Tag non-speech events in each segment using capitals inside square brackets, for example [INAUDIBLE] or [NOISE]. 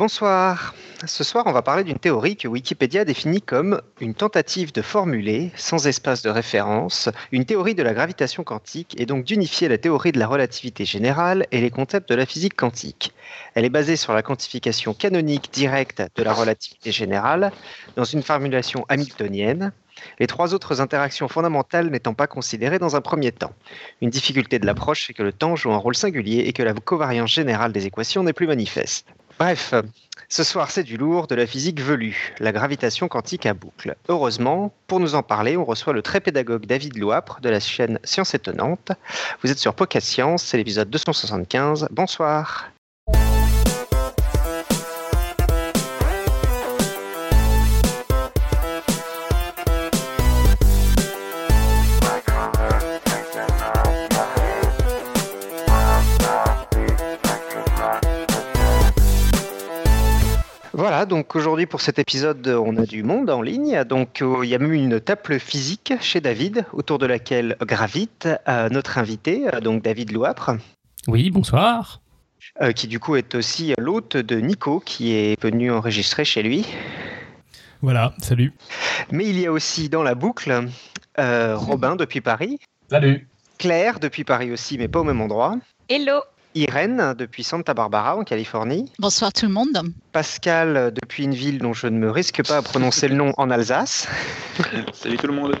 Bonsoir. Ce soir, on va parler d'une théorie que Wikipédia définit comme une tentative de formuler, sans espace de référence, une théorie de la gravitation quantique et donc d'unifier la théorie de la relativité générale et les concepts de la physique quantique. Elle est basée sur la quantification canonique directe de la relativité générale dans une formulation hamiltonienne, les trois autres interactions fondamentales n'étant pas considérées dans un premier temps. Une difficulté de l'approche, c'est que le temps joue un rôle singulier et que la covariance générale des équations n'est plus manifeste. Bref, ce soir c'est du lourd, de la physique velue, la gravitation quantique à boucle. Heureusement, pour nous en parler, on reçoit le très pédagogue David Louapre de la chaîne Science Étonnante. Vous êtes sur Podcast Science, c'est l'épisode 275. Bonsoir. Donc aujourd'hui pour cet épisode, on a du monde en ligne. Donc euh, il y a même une table physique chez David, autour de laquelle gravite euh, notre invité, euh, donc David Louapre. Oui, bonsoir. qui du coup est aussi l'hôte de Nico, qui est venu enregistrer chez lui. Voilà, salut. Mais il y a aussi dans la boucle Robin depuis Paris. Salut. Claire depuis Paris aussi, mais pas au même endroit. Hello. Irène depuis Santa Barbara en Californie. Bonsoir tout le monde. Pascal depuis une ville dont je ne me risque pas à prononcer le nom en Alsace. [LAUGHS] Salut tout le monde.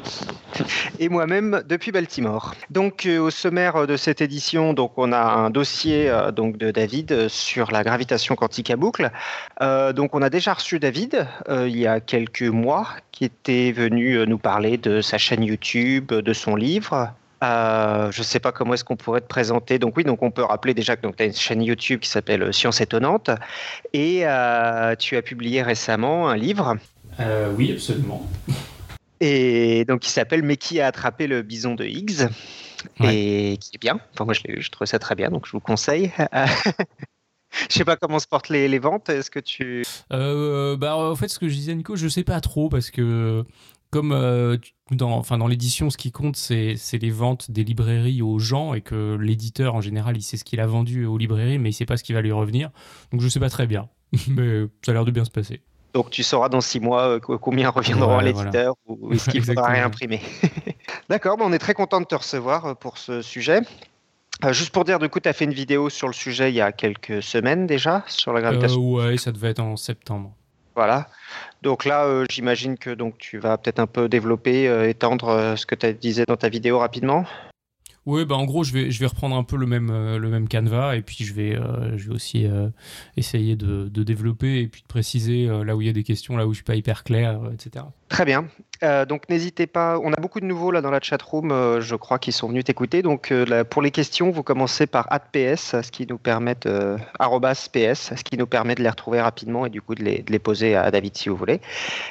Et moi-même depuis Baltimore. Donc euh, au sommaire de cette édition, donc on a un dossier euh, donc de David euh, sur la gravitation quantique à boucle. donc on a déjà reçu David il y a quelques mois qui était venu nous parler de sa chaîne YouTube, de son livre euh, je ne sais pas comment est-ce qu'on pourrait te présenter. Donc oui, donc on peut rappeler déjà que tu as une chaîne YouTube qui s'appelle euh, Science étonnante et euh, tu as publié récemment un livre. oui, absolument. [LAUGHS] Et donc il s'appelle Mais qui a attrapé le bison de Higgs et qui est bien. Enfin moi je je trouve ça très bien, donc je vous conseille. [LAUGHS] Je sais pas comment se portent les, les ventes. Est-ce que tu. bah, en fait, ce que je disais, Nico, je sais pas trop parce que comme euh, dans, enfin, dans l'édition, ce qui compte, c'est les ventes des librairies aux gens et que l'éditeur, en général, il sait ce qu'il a vendu aux librairies, mais il sait pas ce qui va lui revenir. Donc je sais pas très bien, [LAUGHS] mais ça a l'air de bien se passer. Donc tu sauras dans six mois euh, combien reviendront à l'éditeur ou est-ce qu'il [LAUGHS] faudra réimprimer. [LAUGHS] D'accord, on est très content de te recevoir euh, pour ce sujet. juste pour dire, du coup, tu as fait une vidéo sur le sujet il y a quelques semaines déjà, sur la gravitation. ouais, ça devait être en septembre. Voilà. Donc là, euh, j'imagine que donc tu vas peut-être un peu développer, euh, étendre euh, ce que tu disais dans ta vidéo rapidement. Oui, bah en gros, je vais, je vais reprendre un peu le même, le même canevas et puis je vais, je vais aussi essayer de, développer et puis de préciser là où il y a des questions, là où je suis pas hyper clair, etc. Très bien. Euh, donc n'hésitez pas, on a beaucoup de nouveaux là dans la chatroom, euh, je crois, qui sont venus t'écouter. Donc euh, pour les questions, vous commencez par @ps, ce qui nous permet de, @ps, ce qui nous permet de les retrouver rapidement et du coup de les, de les poser à David si vous voulez.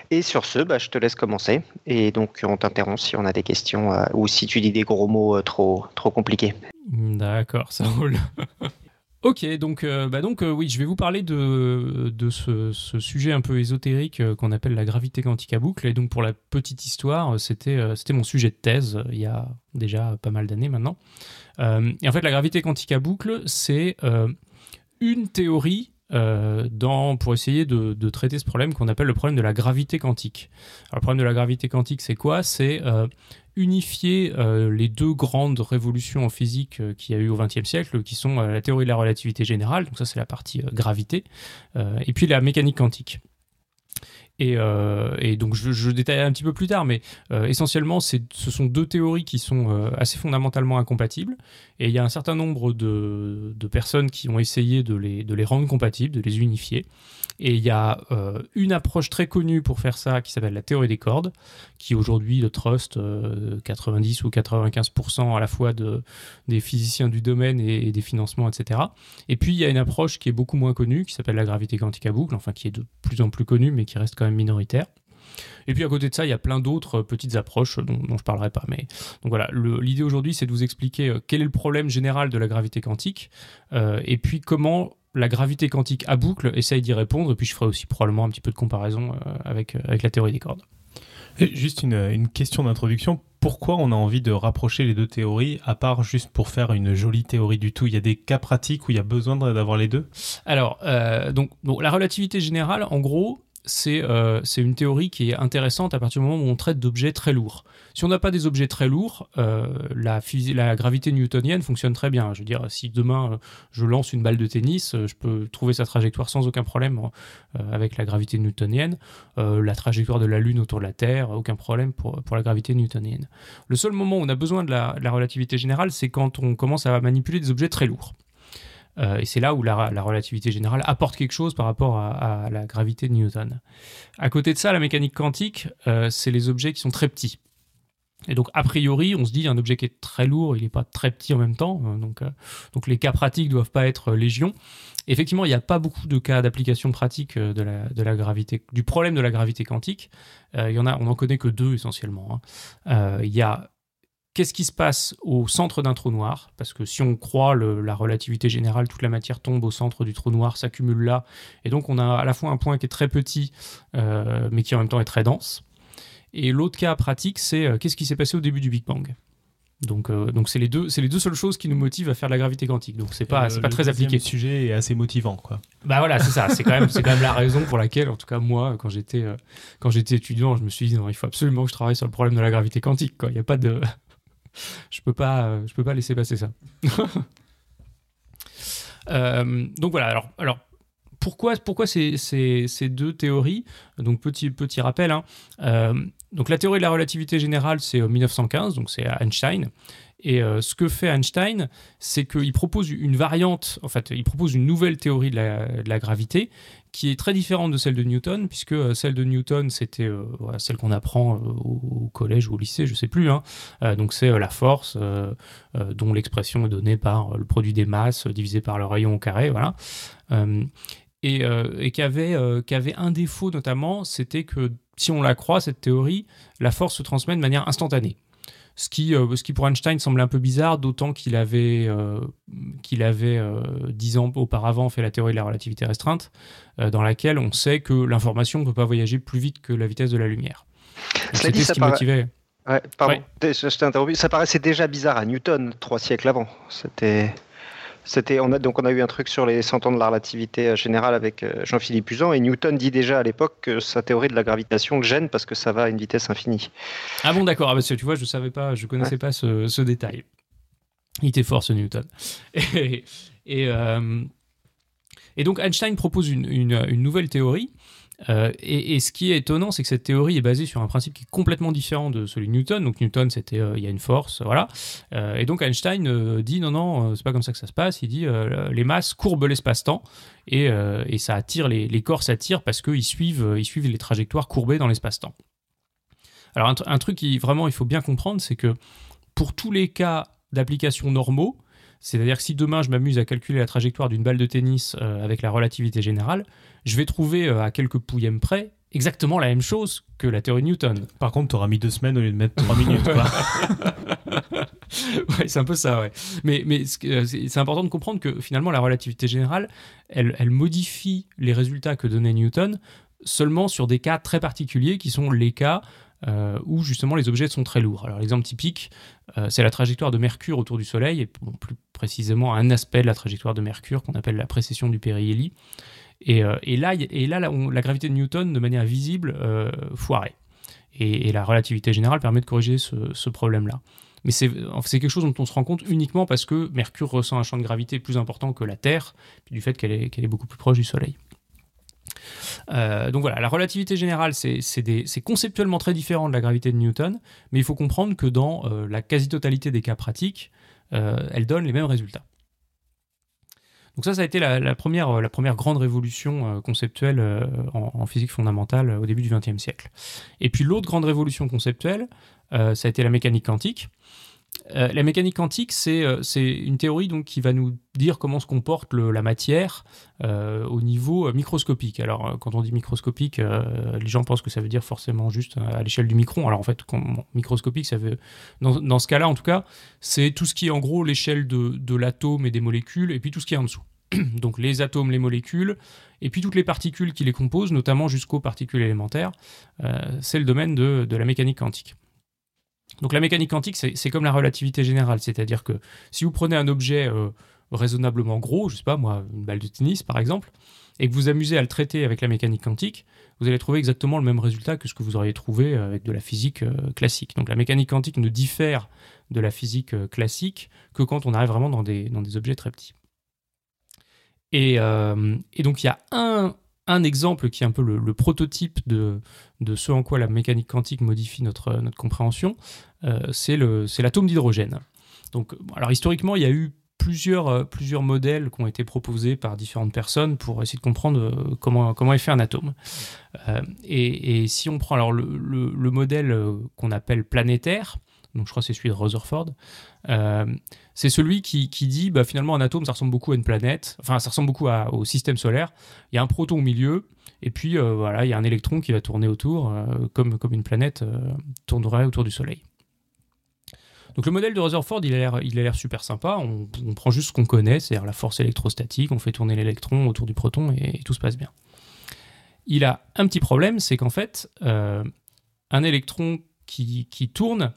Et sur ce, bah, je te laisse commencer et donc on t'interrompt si on a des questions ou si tu dis des gros mots trop trop compliqués. D'accord, ça roule. [LAUGHS] Ok, donc, euh, bah donc euh, oui, je vais vous parler de, ce, sujet un peu ésotérique euh, qu'on appelle la gravité quantique à boucle. Et donc pour la petite histoire, c'était c'était mon sujet de thèse il y a déjà pas mal d'années maintenant. et en fait, la gravité quantique à boucle, c'est une théorie dans, pour essayer de, traiter ce problème qu'on appelle le problème de la gravité quantique. Le problème de la gravité quantique, c'est quoi? C'est unifier euh, les deux grandes révolutions en physique qui euh, qu'il y a eu au XXe siècle, qui sont euh, la théorie de la relativité générale, donc ça c'est la partie gravité, et puis la mécanique quantique. Et, donc je, je, détaillerai un petit peu plus tard, mais essentiellement ce sont deux théories qui sont assez fondamentalement incompatibles, et il y a un certain nombre de, personnes qui ont essayé de les, rendre compatibles, de les unifier. Et il y a euh, une approche très connue pour faire ça qui s'appelle la théorie des cordes, qui aujourd'hui le trust 90 euh, ou 95% à la fois de, des physiciens du domaine et, des financements, etc. Et puis il y a une approche qui est beaucoup moins connue, qui s'appelle la gravité quantique à boucle, enfin qui est de plus en plus connue, mais qui reste quand même minoritaire. Et puis à côté de ça, il y a plein d'autres petites approches dont, dont je parlerai pas. Mais donc voilà, l'idée aujourd'hui, c'est de vous expliquer euh, quel est le problème général de la gravité quantique, et puis comment la gravité quantique à boucle essaye d'y répondre, et puis je ferai aussi probablement un petit peu de comparaison euh, avec, euh, avec la théorie des cordes. Juste une, question d'introduction. Pourquoi on a envie de rapprocher les deux théories, à part juste pour faire une jolie théorie du tout? Il y a des cas pratiques où il y a besoin d'avoir les deux? Alors, euh, donc, la relativité générale, en gros, euh, c'est une théorie qui est intéressante à partir du moment où on traite d'objets très lourds. Si on n'a pas des objets très lourds, euh, la, gravité newtonienne fonctionne très bien. Je veux dire, si demain euh, je lance une balle de tennis, je peux trouver sa trajectoire sans aucun problème avec la gravité newtonienne. la trajectoire de la Lune autour de la Terre, aucun problème pour la gravité newtonienne. Le seul moment où on a besoin de la relativité générale, c'est quand on commence à manipuler des objets très lourds. Euh, et c'est là où la, relativité générale apporte quelque chose par rapport à, la gravité de Newton. À côté de ça, la mécanique quantique, euh, c'est les objets qui sont très petits. Et donc, a priori, on se dit un objet qui est très lourd, il n'est pas très petit en même temps. Euh, donc, donc les cas pratiques ne doivent pas être légion. Effectivement, il n'y a pas beaucoup de cas d'application pratique de la, gravité, du problème de la gravité quantique. il y en a, on n'en connaît que deux essentiellement. Hein. il y a qu'est-ce qui se passe au centre d'un trou noir? Parce que si on croit la relativité générale, toute la matière tombe au centre du trou noir, s'accumule là. Et donc on a à la fois un point qui est très petit, euh, mais qui en même temps est très dense. Et l'autre cas pratique, c'est euh, qu'est-ce qui s'est passé au début du Big Bang? Donc, euh, donc c'est les deux, c'est les deux seules choses qui nous motivent à faire de la gravité quantique. Donc c'est pas, c'est pas très appliqué. Le sujet est assez motivant, quoi. Bah voilà, c'est ça. C'est quand même, c'est quand même la raison pour laquelle, en tout cas moi, quand j'étais, quand j'étais étudiant, je me suis dit non, il faut absolument que je travaille sur le problème de la gravité quantique. Quoi. Il n'y a pas de, je peux pas, euh, je peux pas laisser passer ça. [LAUGHS] Euh, donc voilà. Alors, pourquoi, pourquoi ces, deux théories? Donc petit, rappel. Hein. Euh, donc la théorie de la relativité générale, c'est 1915, donc c'est Einstein. Et ce que fait Einstein, c'est qu'il propose une variante, en fait, il propose une nouvelle théorie de la gravité qui est très différente de celle de Newton, puisque euh, celle de Newton, c'était euh, celle qu'on apprend euh, au, collège ou au lycée, je ne sais plus. Hein. donc c'est la force dont l'expression est donnée par le produit des masses divisé par le rayon au carré, voilà. et, qui avait un défaut notamment, c'était que si on la croit, cette théorie, la force se transmet de manière instantanée. Ce qui, euh, ce qui pour Einstein semble un peu bizarre, d'autant qu'il avait, euh, qu'il avait euh, dix ans auparavant fait la théorie de la relativité restreinte, dans laquelle on sait que l'information ne peut pas voyager plus vite que la vitesse de la lumière. C'était ce qui motivait. pardon, je t'ai interrompu. Ça paraissait déjà bizarre à Newton trois siècles avant. C'était. C'était, on a, donc on a eu un truc sur les 100 ans de la relativité euh, générale avec euh, Jean-Philippe Usan et Newton dit déjà à l'époque que sa théorie de la gravitation le gêne parce que ça va à une vitesse infinie. Ah bon d'accord, ah bah, tu vois je savais pas, je connaissais pas ce, détail. Il était fort ce Newton. [LAUGHS] Et, euh, et, donc Einstein propose une, une nouvelle théorie euh, et, ce qui est étonnant, c'est que cette théorie est basée sur un principe qui est complètement différent de celui de Newton. Donc Newton, c'était euh, il y a une force, voilà. Euh, et donc Einstein dit non, non, c'est pas comme ça que ça se passe. Il dit les masses courbent l'espace-temps et, ça attire les, les corps s'attirent parce qu'ils suivent, les trajectoires courbées dans l'espace-temps. Alors un, truc qui vraiment il faut bien comprendre, c'est que pour tous les cas d'application normaux, c'est-à-dire que si demain je m'amuse à calculer la trajectoire d'une balle de tennis avec la relativité générale, je vais trouver euh, à quelques pouillèmes près exactement la même chose que la théorie de Newton. Par contre, tu auras mis deux semaines au lieu de mettre trois minutes. [LAUGHS] ouais, c'est un peu ça, ouais. Mais, mais euh, c'est important de comprendre que finalement, la relativité générale, elle, elle modifie les résultats que donnait Newton seulement sur des cas très particuliers qui sont les cas euh, où justement les objets sont très lourds. Alors l'exemple typique, c'est la trajectoire de Mercure autour du Soleil, et plus précisément un aspect de la trajectoire de Mercure qu'on appelle la précession du périhélie. Euh, et, là, la, gravité de Newton, de manière visible, euh, foirait. Et, la relativité générale permet de corriger ce, problème-là. Mais c'est quelque chose dont on se rend compte uniquement parce que Mercure ressent un champ de gravité plus important que la Terre, puis du fait qu'elle est, est, beaucoup plus proche du Soleil. Euh, donc voilà, la relativité générale, c'est conceptuellement très différent de la gravité de Newton, mais il faut comprendre que dans la quasi-totalité des cas pratiques, elle donne les mêmes résultats. Donc ça, ça a été la, première, euh, première grande révolution euh, conceptuelle euh, en, physique fondamentale au début du XXe siècle. Et puis l'autre grande révolution conceptuelle, ça a été la mécanique quantique. la mécanique quantique, c'est une théorie donc, qui va nous dire comment se comporte la matière au niveau microscopique. Alors, quand on dit microscopique, les gens pensent que ça veut dire forcément juste à l'échelle du micron. Alors, en fait, microscopique, ça veut. Dans, ce cas-là, en tout cas, c'est tout ce qui est en gros l'échelle de l'atome et des molécules, et puis tout ce qui est en dessous. [CLEARS THROAT] donc les atomes, les molécules, et puis toutes les particules qui les composent, notamment jusqu'aux particules élémentaires. Euh, c'est le domaine de, la mécanique quantique. Donc la mécanique quantique, c'est comme la relativité générale, c'est-à-dire que si vous prenez un objet euh, raisonnablement gros, je sais pas moi, une balle de tennis par exemple, et que vous amusez à le traiter avec la mécanique quantique, vous allez trouver exactement le même résultat que ce que vous auriez trouvé euh, avec de la physique classique. Donc la mécanique quantique ne diffère de la physique classique que quand on arrive vraiment dans des, dans des objets très petits. Euh, et, donc il y a un, exemple qui est un peu le, prototype de, ce en quoi la mécanique quantique modifie notre, notre compréhension, euh, c'est l'atome d'hydrogène. Donc, alors historiquement, il y a eu plusieurs, euh, plusieurs modèles qui ont été proposés par différentes personnes pour essayer de comprendre comment, comment est fait un atome. et, si on prend alors le, le modèle qu'on appelle planétaire, donc je crois que c'est celui de Rutherford, euh, c'est celui qui, dit bah, finalement un atome ça ressemble beaucoup à une planète, enfin ça ressemble beaucoup au système solaire, il y a un proton au milieu, et puis euh, voilà, il y a un électron qui va tourner autour, euh, comme, comme une planète tournerait autour du Soleil. Donc le modèle de Rutherford, il a l'air super sympa, on, prend juste ce qu'on connaît, c'est-à-dire la force électrostatique, on fait tourner l'électron autour du proton et, tout se passe bien. Il a un petit problème, c'est qu'en fait, un électron qui, qui tourne,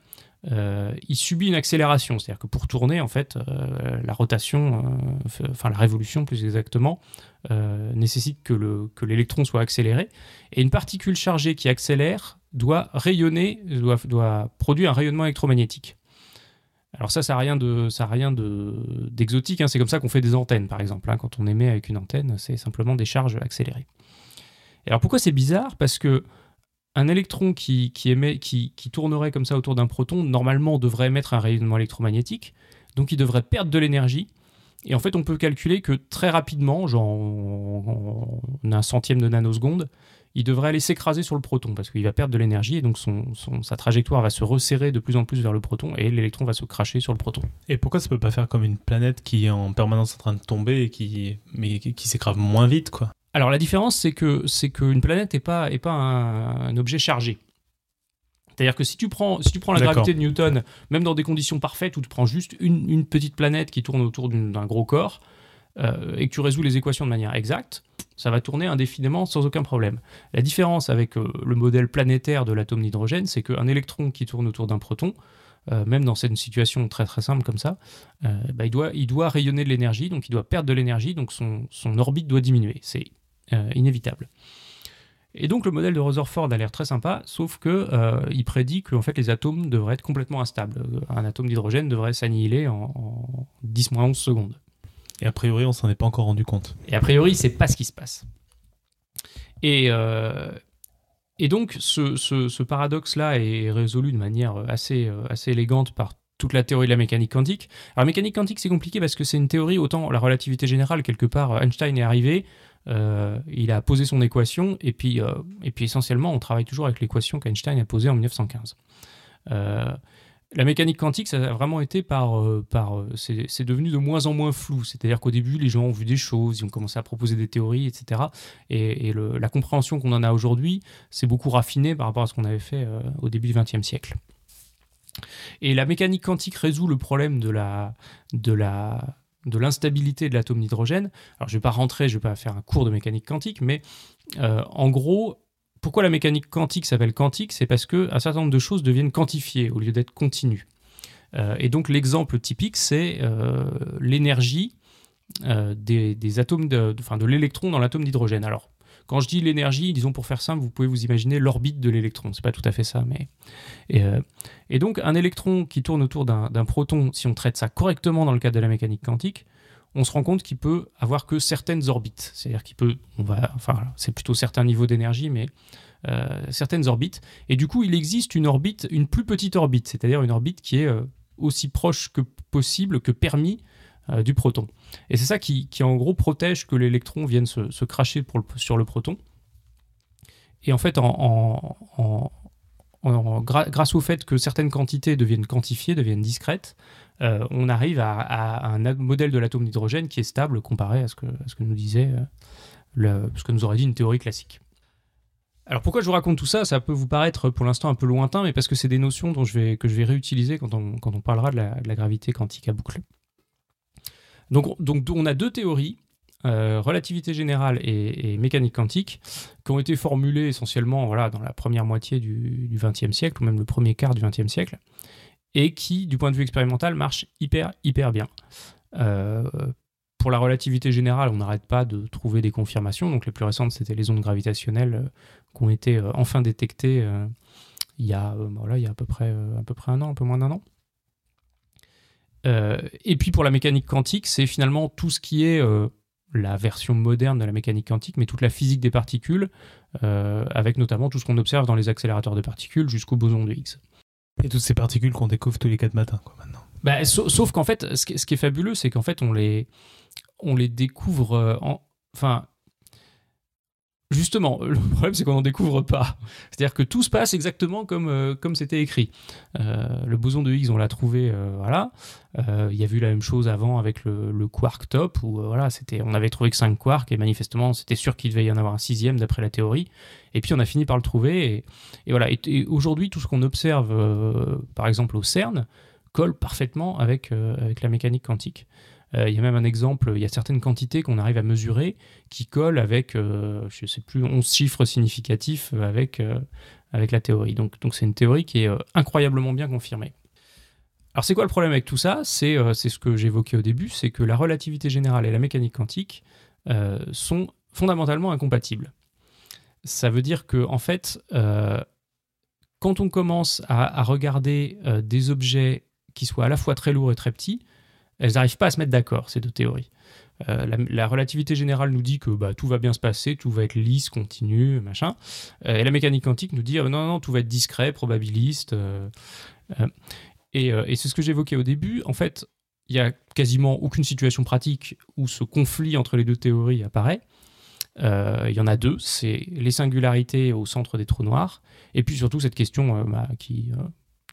euh, il subit une accélération. C'est-à-dire que pour tourner, en fait, euh, la rotation, euh, enfin la révolution plus exactement, nécessite que, l'électron soit accéléré. Et une particule chargée qui accélère doit rayonner, doit, produire un rayonnement électromagnétique. Alors ça, ça n'a rien de, ça rien d'exotique. Hein. C'est comme ça qu'on fait des antennes, par exemple. Hein. Quand on émet avec une antenne, c'est simplement des charges accélérées. alors pourquoi c'est bizarre? Parce que un électron qui, tournerait comme ça autour d'un proton, normalement, devrait émettre un rayonnement électromagnétique, donc il devrait perdre de l'énergie. Et en fait, on peut calculer que très rapidement, genre en, un centième de nanoseconde, il devrait aller s'écraser sur le proton parce qu'il va perdre de l'énergie et donc sa trajectoire va se resserrer de plus en plus vers le proton et l'électron va se cracher sur le proton. Et pourquoi ça peut pas faire comme une planète qui est en permanence en train de tomber et qui, mais qui s'écrase moins vite quoi? Alors la différence, c'est que c'est qu'une planète n'est pas, est pas un, objet chargé. C'est-à-dire que si tu prends, si tu prends la gravité de Newton, même dans des conditions parfaites où tu prends juste une, petite planète qui tourne autour d'un gros corps, euh, et que tu résous les équations de manière exacte, ça va tourner indéfiniment sans aucun problème. La différence avec euh, le modèle planétaire de l'atome d'hydrogène, c'est qu'un électron qui tourne autour d'un proton, euh, même dans cette situation très très simple comme ça, bah, il, doit, il doit rayonner de l'énergie, donc il doit perdre de l'énergie, donc son, son orbite doit diminuer. C'est euh, inévitable. Et donc le modèle de Rutherford a l'air très sympa, sauf que euh, il prédit que en fait les atomes devraient être complètement instables. Euh, un atome d'hydrogène devrait s'annihiler en, 10-11 secondes. Et a priori, on s'en est pas encore rendu compte. Et a priori, c'est pas ce qui se passe. Et, et donc, ce, ce, paradoxe-là est résolu de manière assez, assez élégante par toute la théorie de la mécanique quantique. Alors, la mécanique quantique, c'est compliqué parce que c'est une théorie, autant la relativité générale, quelque part, Einstein est arrivé, euh, il a posé son équation, et puis, euh, et puis essentiellement, on travaille toujours avec l'équation qu'Einstein a posée en 1915. Euh, la mécanique quantique, ça a vraiment été par. par c'est devenu de moins en moins flou. C'est-à-dire qu'au début, les gens ont vu des choses, ils ont commencé à proposer des théories, etc. Et, la compréhension qu'on en a aujourd'hui, c'est beaucoup raffiné par rapport à ce qu'on avait fait au début du XXe siècle. Et la mécanique quantique résout le problème de la, de la, de l'instabilité de l'atome d'hydrogène. Alors je ne vais pas rentrer, je ne vais pas faire un cours de mécanique quantique, mais euh, en gros, pourquoi la mécanique quantique s'appelle quantique? C'est parce qu'un certain nombre de choses deviennent quantifiées au lieu d'être continues. Euh, et donc l'exemple typique, c'est euh, l'énergie des, atomes, de, de l'électron dans l'atome d'hydrogène. Alors quand je dis l'énergie, disons pour faire simple, vous pouvez vous imaginer l'orbite de l'électron. C'est pas tout à fait ça, mais et, euh, donc un électron qui tourne autour d'un proton, si on traite ça correctement dans le cadre de la mécanique quantique, on se rend compte qu'il peut avoir que certaines orbites. C'est-à-dire qu'il peut, on va, enfin, c'est plutôt certains niveaux d'énergie, mais euh, certaines orbites. Et du coup, il existe une orbite, une plus petite orbite, c'est-à-dire une orbite qui est euh, aussi proche que possible, que permis du proton. Et c'est ça qui, en gros protège que l'électron vienne se, cracher sur le proton. Et en fait, grâce au fait que certaines quantités deviennent quantifiées, deviennent discrètes, euh, on arrive à, un modèle de l'atome d'hydrogène qui est stable comparé à ce que, ce que nous disait, euh, ce que nous aurait dit une théorie classique. Alors pourquoi je vous raconte tout ça? Ça peut vous paraître pour l'instant un peu lointain, mais parce que c'est des notions dont je vais, que je vais réutiliser quand on, parlera de la, de la gravité quantique à boucle. Donc, on a deux théories. relativité générale et, mécanique quantique, qui ont été formulées essentiellement voilà, dans la première moitié du XXe siècle, ou même le premier quart du XXe siècle, et qui, du point de vue expérimental, marchent hyper, hyper bien. pour la relativité générale, on n'arrête pas de trouver des confirmations. Donc les plus récentes, c'était les ondes gravitationnelles qui ont été enfin détectées il y a, voilà, il y a à, peu près, à peu près un an, un peu moins d'un an. Euh, et puis pour la mécanique quantique, c'est finalement tout ce qui est euh, la version moderne de la mécanique quantique, mais toute la physique des particules, euh, avec notamment tout ce qu'on observe dans les accélérateurs de particules jusqu'au boson de Higgs. Et toutes ces particules qu'on découvre tous les quatre matins, quoi, maintenant. Bah, sauf, qu'en fait, ce qui, ce qui, est fabuleux, c'est qu'en fait, on les, on les découvre en. Enfin, Justement, le problème c'est qu'on n'en découvre pas. C'est-à-dire que tout se passe exactement comme euh, c'était écrit. Euh, le boson de Higgs, on l'a trouvé, euh, voilà. Il y a vu la même chose avant avec le, quark top, où voilà, on avait trouvé que 5 quarks et manifestement c'était sûr qu'il devait y en avoir un sixième d'après la théorie. Et puis on a fini par le trouver. Et, voilà. Et, aujourd'hui, tout ce qu'on observe, par exemple au CERN, colle parfaitement avec la mécanique quantique. Euh, il y a même un exemple, il y a certaines quantités qu'on arrive à mesurer qui collent avec, euh, je ne sais plus, 11 chiffres significatifs avec, euh, avec la théorie. Donc c'est une théorie qui est incroyablement bien confirmée. Alors c'est quoi le problème avec tout ça? C'est ce que j'évoquais au début, c'est que la relativité générale et la mécanique quantique sont fondamentalement incompatibles. Ça veut dire que en fait, quand on commence à, à regarder des objets qui soient à la fois très lourds et très petits, elles n'arrivent pas à se mettre d'accord, ces deux théories. Euh, la, relativité générale nous dit que bah, tout va bien se passer, tout va être lisse, continu, machin. Euh, et la mécanique quantique nous dit euh, non, non, tout va être discret, probabiliste. et, et c'est ce que j'évoquais au début. En fait, il n'y a quasiment aucune situation pratique où ce conflit entre les deux théories apparaît. Il y en a deux, c'est les singularités au centre des trous noirs, et puis surtout cette question bah, qui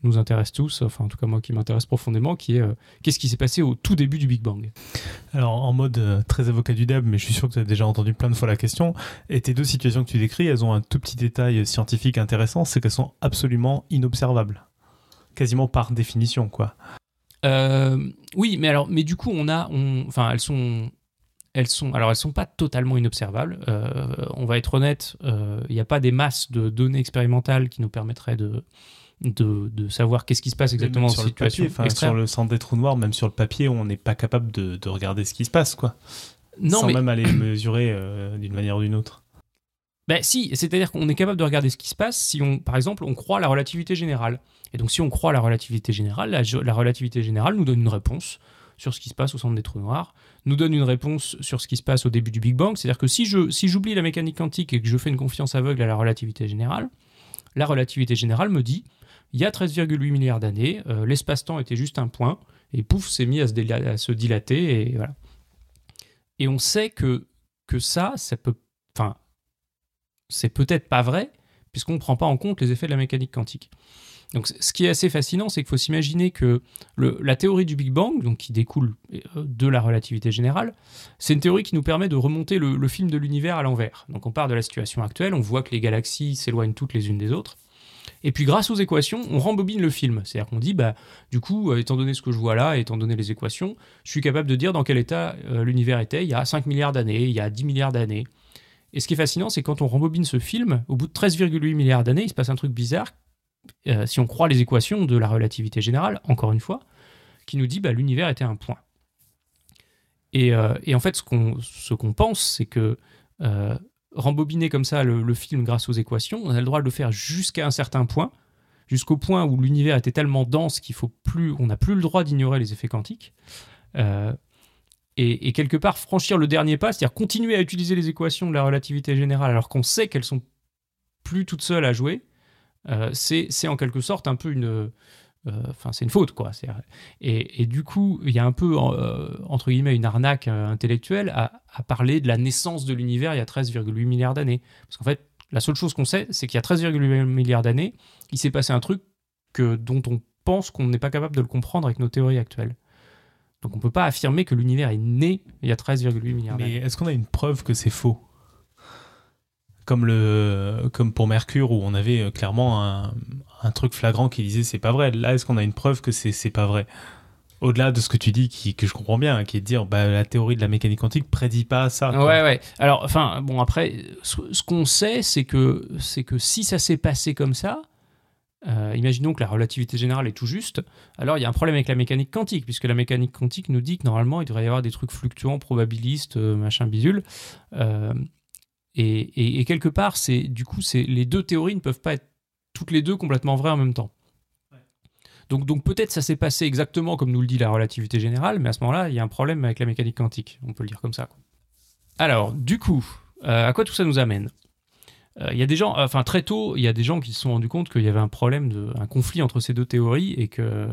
nous intéresse tous, enfin en tout cas moi qui m'intéresse profondément, qui est euh, qu'est-ce qui s'est passé au tout début du Big Bang? Alors en mode euh, très avocat du DEB, mais je suis sûr que tu as déjà entendu plein de fois la question, et tes deux situations que tu décris, elles ont un tout petit détail scientifique intéressant, c'est qu'elles sont absolument inobservables, quasiment par définition quoi. Euh, oui, mais alors, mais du coup on a, enfin elles sont elles sont, alors elles sont pas totalement inobservables. on va être honnête, il n'y a pas des masses de données expérimentales qui nous permettraient de, de, savoir qu'est-ce qui se passe exactement dans sur cette situation. Le sur le centre des trous noirs, même sur le papier, on n'est pas capable de, regarder ce qui se passe, quoi. Non, Sans même aller [CLEARS THROAT] mesurer euh, d'une manière ou d'une autre. Ben si, c'est-à-dire qu'on est capable de regarder ce qui se passe si on, par exemple, on croit à la relativité générale. Et donc si on croit à la relativité générale, la, relativité générale nous donne une réponse sur ce qui se passe au centre des trous noirs, nous donne une réponse sur ce qui se passe au début du Big Bang. C'est-à-dire que si je si j'oublie la mécanique quantique et que je fais une confiance aveugle à la relativité générale, la relativité générale me dit il y a 13,8 milliards d'années, euh, l'espace-temps était juste un point, et pouf, s'est mis à se, dilater, et voilà. Et on sait que, que ça, ça peut. Enfin, c'est peut-être pas vrai, puisqu'on ne prend pas en compte les effets de la mécanique quantique. Donc, ce qui est assez fascinant, c'est qu'il faut s'imaginer que la théorie du Big Bang, donc qui découle euh, de la relativité générale, c'est une théorie qui nous permet de remonter le film de l'univers à l'envers. Donc, on part de la situation actuelle, on voit que les galaxies s'éloignent toutes les unes des autres. Et puis grâce aux équations, on rembobine le film. C'est-à-dire qu'on dit, bah, du coup, euh, étant donné ce que je vois là, étant donné les équations, je suis capable de dire dans quel état euh, l'univers était il y a 5 milliards d'années, il y a 10 milliards d'années. Et ce qui est fascinant, c'est quand on rembobine ce film, au bout de 13,8 milliards d'années, il se passe un truc bizarre, euh, si on croit les équations de la relativité générale, encore une fois, qui nous dit bah, l'univers était un point. Et, et en fait, ce qu'on pense, c'est que rembobiner comme ça le, film grâce aux équations, on a le droit de le faire jusqu'à un certain point, jusqu'au point où l'univers était tellement dense qu'il faut plus, on n'a plus le droit d'ignorer les effets quantiques. Euh, et, quelque part franchir le dernier pas, c'est-à-dire continuer à utiliser les équations de la relativité générale alors qu'on sait qu'elles sont plus toutes seules à jouer, euh, c'est en quelque sorte un peu une, enfin, c'est une faute, quoi. Et, et, du coup, il y a un peu, euh, entre guillemets, une arnaque euh, intellectuelle à, parler de la naissance de l'univers il y a 13,8 milliards d'années. Parce qu'en fait, la seule chose qu'on sait, c'est qu'il y a 13,8 milliards d'années, il s'est passé un truc que, dont on pense qu'on n'est pas capable de le comprendre avec nos théories actuelles. Donc on ne peut pas affirmer que l'univers est né il y a 13,8 milliards d'années. Mais est-ce qu'on a une preuve que c'est faux? Comme, pour Mercure, où on avait clairement un, truc flagrant qui disait c'est pas vrai. Là, est-ce qu'on a une preuve que c'est pas vrai? Au-delà de ce que tu dis, que je comprends bien, hein, qui est de dire bah, la théorie de la mécanique quantique prédit pas ça. quoi. Ouais, ouais. Alors, enfin, bon, après, ce, qu'on sait, c'est que, c'est que si ça s'est passé comme ça, euh, imaginons que la relativité générale est tout juste, alors il y a un problème avec la mécanique quantique, puisque la mécanique quantique nous dit que normalement il devrait y avoir des trucs fluctuants, probabilistes, euh, machin bidule. Euh, et, et- et quelque part, c'est du coup, c'est les deux théories ne peuvent pas être toutes les deux complètement vraies en même temps. Donc, donc peut-être ça s'est passé exactement comme nous le dit la relativité générale, mais à ce moment-là, il y a un problème avec la mécanique quantique. On peut le dire comme ça. quoi. Alors, du coup, euh, à quoi tout ça nous amène? Euh, Il y a des gens, enfin très tôt, il y a des gens qui se sont rendus compte qu'il y avait un problème, de, un conflit entre ces deux théories, et que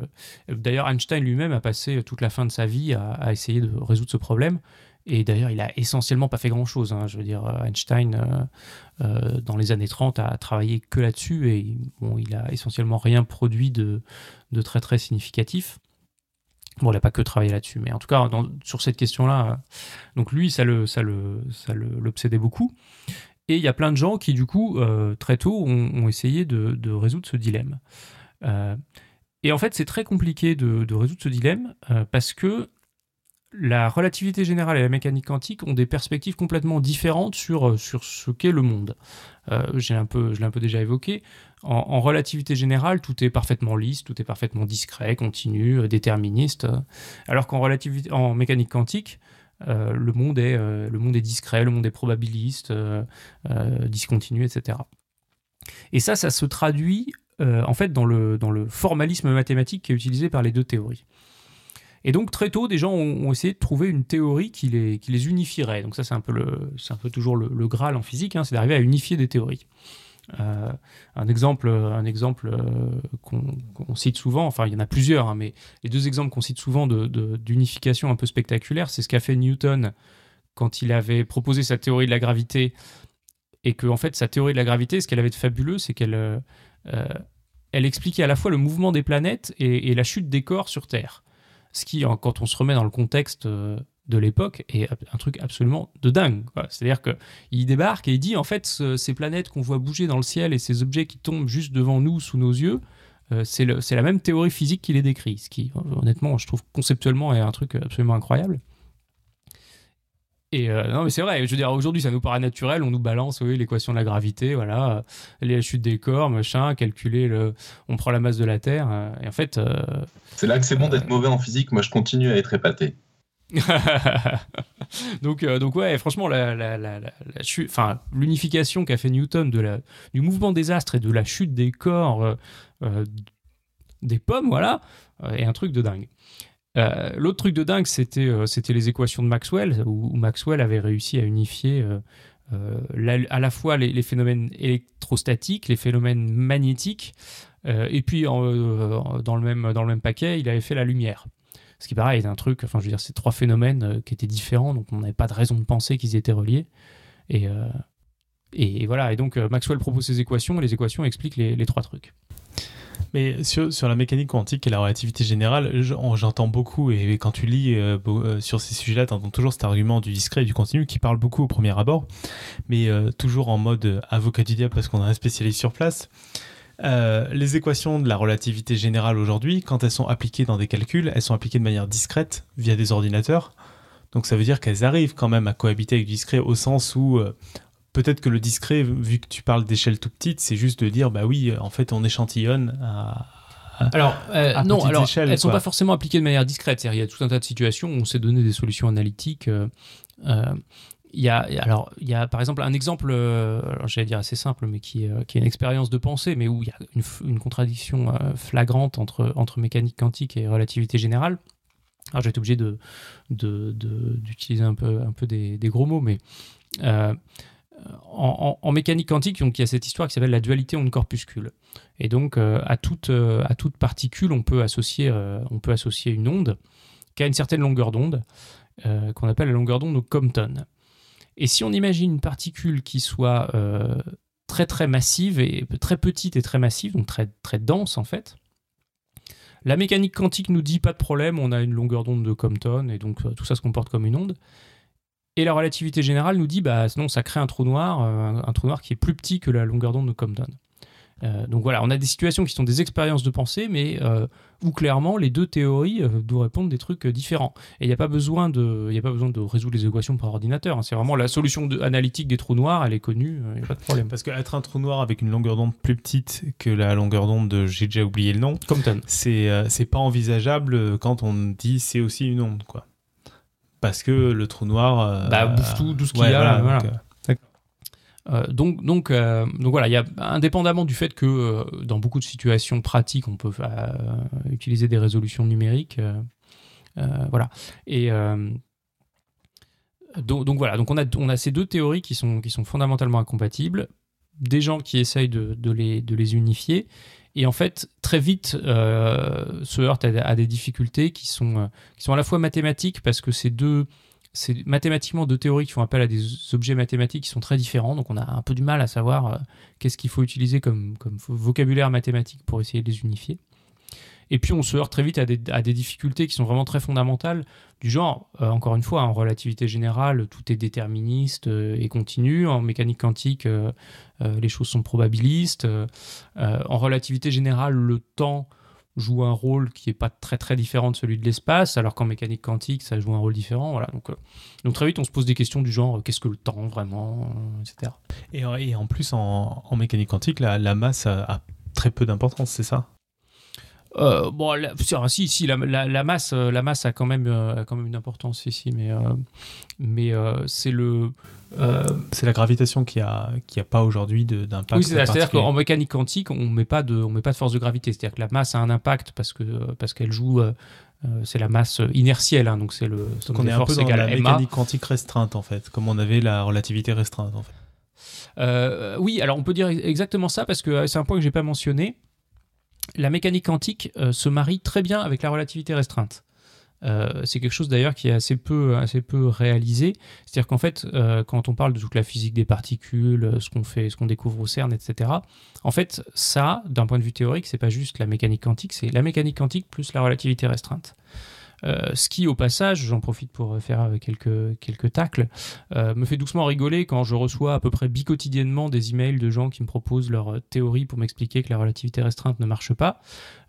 d'ailleurs Einstein lui-même a passé toute la fin de sa vie à, à essayer de résoudre ce problème. Et d'ailleurs, il a essentiellement pas fait grand-chose. hein. Je veux dire, euh, Einstein, euh, euh, dans les années 30, a travaillé que là-dessus et bon, il a essentiellement rien produit de, très très significatif. Bon, il n'a pas que travaillé là-dessus, mais en tout cas, sur cette question-là, donc lui, ça le, ça le, ça l'obsédait beaucoup. Et il y a plein de gens qui, du coup, très tôt, ont, essayé de, résoudre ce dilemme. Et en fait, c'est très compliqué de, résoudre ce dilemme parce que la relativité générale et la mécanique quantique ont des perspectives complètement différentes sur, euh, ce qu'est le monde. Euh, j'ai un peu, je l'ai un peu déjà évoqué. En, relativité générale, tout est parfaitement lisse, tout est parfaitement discret, continu, euh, déterministe. alors qu'en relativité, en mécanique quantique, le, monde est, discret, le monde est probabiliste, discontinu, etc. Et ça, ça se traduit en fait dans le, dans le formalisme mathématique qui est utilisé par les deux théories. Et donc très tôt, des gens ont, essayé de trouver une théorie qui les, unifierait. Donc ça, c'est un peu, toujours le, Graal en physique, hein, c'est d'arriver à unifier des théories. Euh, un exemple, un exemple euh, qu'on cite souvent, enfin il y en a plusieurs, hein, mais les deux exemples qu'on cite souvent de- de- d'unification un peu spectaculaire, c'est ce qu'a fait Newton quand il avait proposé sa théorie de la gravité, et que en fait sa théorie de la gravité, ce qu'elle avait de fabuleux, c'est qu'elle euh, expliquait à la fois le mouvement des planètes et la chute des corps sur Terre. Ce qui, quand on se remet dans le contexte euh, de l'époque, est un truc absolument de dingue. C'est-à-dire qu'il débarque et il dit, en fait, ce- ces planètes qu'on voit bouger dans le ciel et ces objets qui tombent juste devant nous, sous nos yeux, euh, c'est la même théorie physique qui les décrit. Ce qui, euh, honnêtement, je trouve conceptuellement est un truc absolument incroyable. Et euh, non, mais c'est vrai, je veux dire, aujourd'hui, ça nous paraît naturel, on nous balance, oui, l'équation de la gravité, voilà, les chutes des corps, machin, calculer le. On prend la masse de la Terre, euh, et en fait. euh, C'est là que c'est bon d'être mauvais en physique. Moi, je continue à être épaté. [LAUGHS] donc, euh, donc ouais, franchement, la, la, la, la- l'unification qu'a fait Newton de la, du mouvement des astres et de la chute des corps euh, euh, des pommes, voilà, est un truc de dingue. Euh, L'autre truc de dingue, c'était euh, c'était les équations de Maxwell, où, Maxwell avait réussi à unifier euh, à la fois les, phénomènes électrostatiques, les phénomènes magnétiques, et puis dans, le même, dans le même paquet, il avait fait la lumière. Ce qui, pareil, est un truc, enfin, je veux dire, c'est trois phénomènes qui étaient différents, donc on n'avait pas de raison de penser qu'ils étaient reliés. Et, voilà, et donc Maxwell propose ses équations, et les équations expliquent les trois trucs. Mais sur, la mécanique quantique et la relativité générale, j'entends beaucoup, et quand tu lis euh, euh, sur ces sujets-là, tu entends toujours cet argument du discret et du continu qui parle beaucoup au premier abord, mais euh, toujours en mode avocat du diable parce qu'on a un spécialiste sur place. Les équations de la relativité générale aujourd'hui, quand elles sont appliquées dans des calculs, elles sont appliquées de manière discrète via des ordinateurs. Donc ça veut dire qu'elles arrivent quand même à cohabiter avec du discret au sens où peut-être que le discret, vu que tu parles d'échelle tout petite, c'est juste de dire bah oui, en fait on échantillonne à, Alors, euh, À non, alors, échelle, elles sont quoi. pas forcément appliquées de manière discrète. Il y a tout un tas de situations où on s'est donné des solutions analytiques. euh, euh, il y a, alors, il y a par exemple un exemple, j'allais dire assez simple, mais qui, est, qui est une expérience de pensée, mais où il y a une, contradiction flagrante entre, entre mécanique quantique et relativité générale. Alors, j'ai été obligé de, de- de- d'utiliser un peu, un peu des, des gros mots, mais en, en- mécanique quantique, donc, il y a cette histoire qui s'appelle la dualité onde-corpuscule. Et donc, euh, à, toute, euh, à toute particule, on peut, associer, euh, on peut associer une onde qui a une certaine longueur d'onde, euh, qu'on appelle la longueur d'onde de Compton. Et si on imagine une particule qui soit euh, très très massive, et très petite et très massive, donc très, très dense en fait, la mécanique quantique nous dit pas de problème, on a une longueur d'onde de Compton, et donc euh, tout ça se comporte comme une onde. Et la relativité générale nous dit, bah, sinon ça crée un trou noir, euh, un, trou noir qui est plus petit que la longueur d'onde de Compton. Euh, donc voilà, on a des situations qui sont des expériences de pensée, mais euh, où clairement les deux théories euh, doivent répondre des trucs euh, différents. Et il n'y a pas besoin de, il a pas besoin de résoudre les équations par ordinateur. hein. C'est vraiment la solution de- analytique des trous noirs, elle est connue, il n'y a pas de problème. Parce qu'être un trou noir avec une longueur d'onde plus petite que la longueur d'onde de j'ai déjà oublié le nom, Compton. c'est euh, c'est pas envisageable quand on dit c'est aussi une onde quoi. Parce que le trou noir euh, Bah, bouffe tout- tout ce qu'il ouais, y a, là, voilà. donc, euh, Euh, donc, donc, euh, donc voilà, il y a, indépendamment du fait que euh, dans beaucoup de situations pratiques, on peut euh, utiliser des résolutions numériques. euh, euh, voilà. Et euh, donc, donc voilà, donc on a, on a ces deux théories qui sont, qui sont fondamentalement incompatibles, des gens qui essayent de, de les, de les unifier. Et en fait, très vite, euh, se heurtent à, à des difficultés qui sont, euh, qui sont à la fois mathématiques, parce que ces deux, c'est mathématiquement deux théories qui font appel à des objets mathématiques qui sont très différents, donc on a un peu du mal à savoir euh, qu'est-ce qu'il faut utiliser comme vocabulaire mathématique pour essayer de les unifier. Et puis on se heurte très vite à des, à des difficultés qui sont vraiment très fondamentales, du genre, euh, encore une fois, en relativité générale, tout est déterministe euh, et continu, en mécanique quantique, euh, les choses sont probabilistes, en relativité générale, le temps joue un rôle qui n'est pas très très différent de celui de l'espace, alors qu'en mécanique quantique, ça joue un rôle différent. Voilà. Donc, donc très vite, on se pose des questions du genre, qu'est-ce que le temps vraiment, etc. Et, et en plus en, mécanique quantique, la, masse a très peu d'importance, c'est ça? Euh, bon, la- si, si, la, la- la masse, euh, la masse a quand même, euh, a quand même une importance ici, mais, euh, mais euh, c'est le. C'est la gravitation qui a qui a pas aujourd'hui d'impact. oui, c'est- c'est-à-dire qu'en mécanique quantique, on met pas de, on met pas de force de gravité. C'est-à-dire que la masse a un impact parce que parce qu'elle joue. c'est la masse inertielle, hein, donc c'est le. Donc on est un peu dans la MA. mécanique quantique restreinte en fait, comme on avait la relativité restreinte en fait. Oui, alors on peut dire exactement ça parce que c'est un point que j'ai pas mentionné. La mécanique quantique euh, se marie très bien avec la relativité restreinte. Euh, c'est quelque chose d'ailleurs qui est assez peu, réalisé. C'est-à-dire qu'en fait, euh, quand on parle de toute la physique des particules, ce qu'on fait, ce qu'on découvre au CERN, etc. En fait, ça, d'un point de vue théorique, c'est pas juste la mécanique quantique, c'est la mécanique quantique plus la relativité restreinte. Euh, ce qui, au passage, j'en profite pour faire euh, quelques, tacles, euh, me fait doucement rigoler quand je reçois à peu près bicotidiennement des emails de gens qui me proposent leur euh, théorie pour m'expliquer que la relativité restreinte ne marche pas.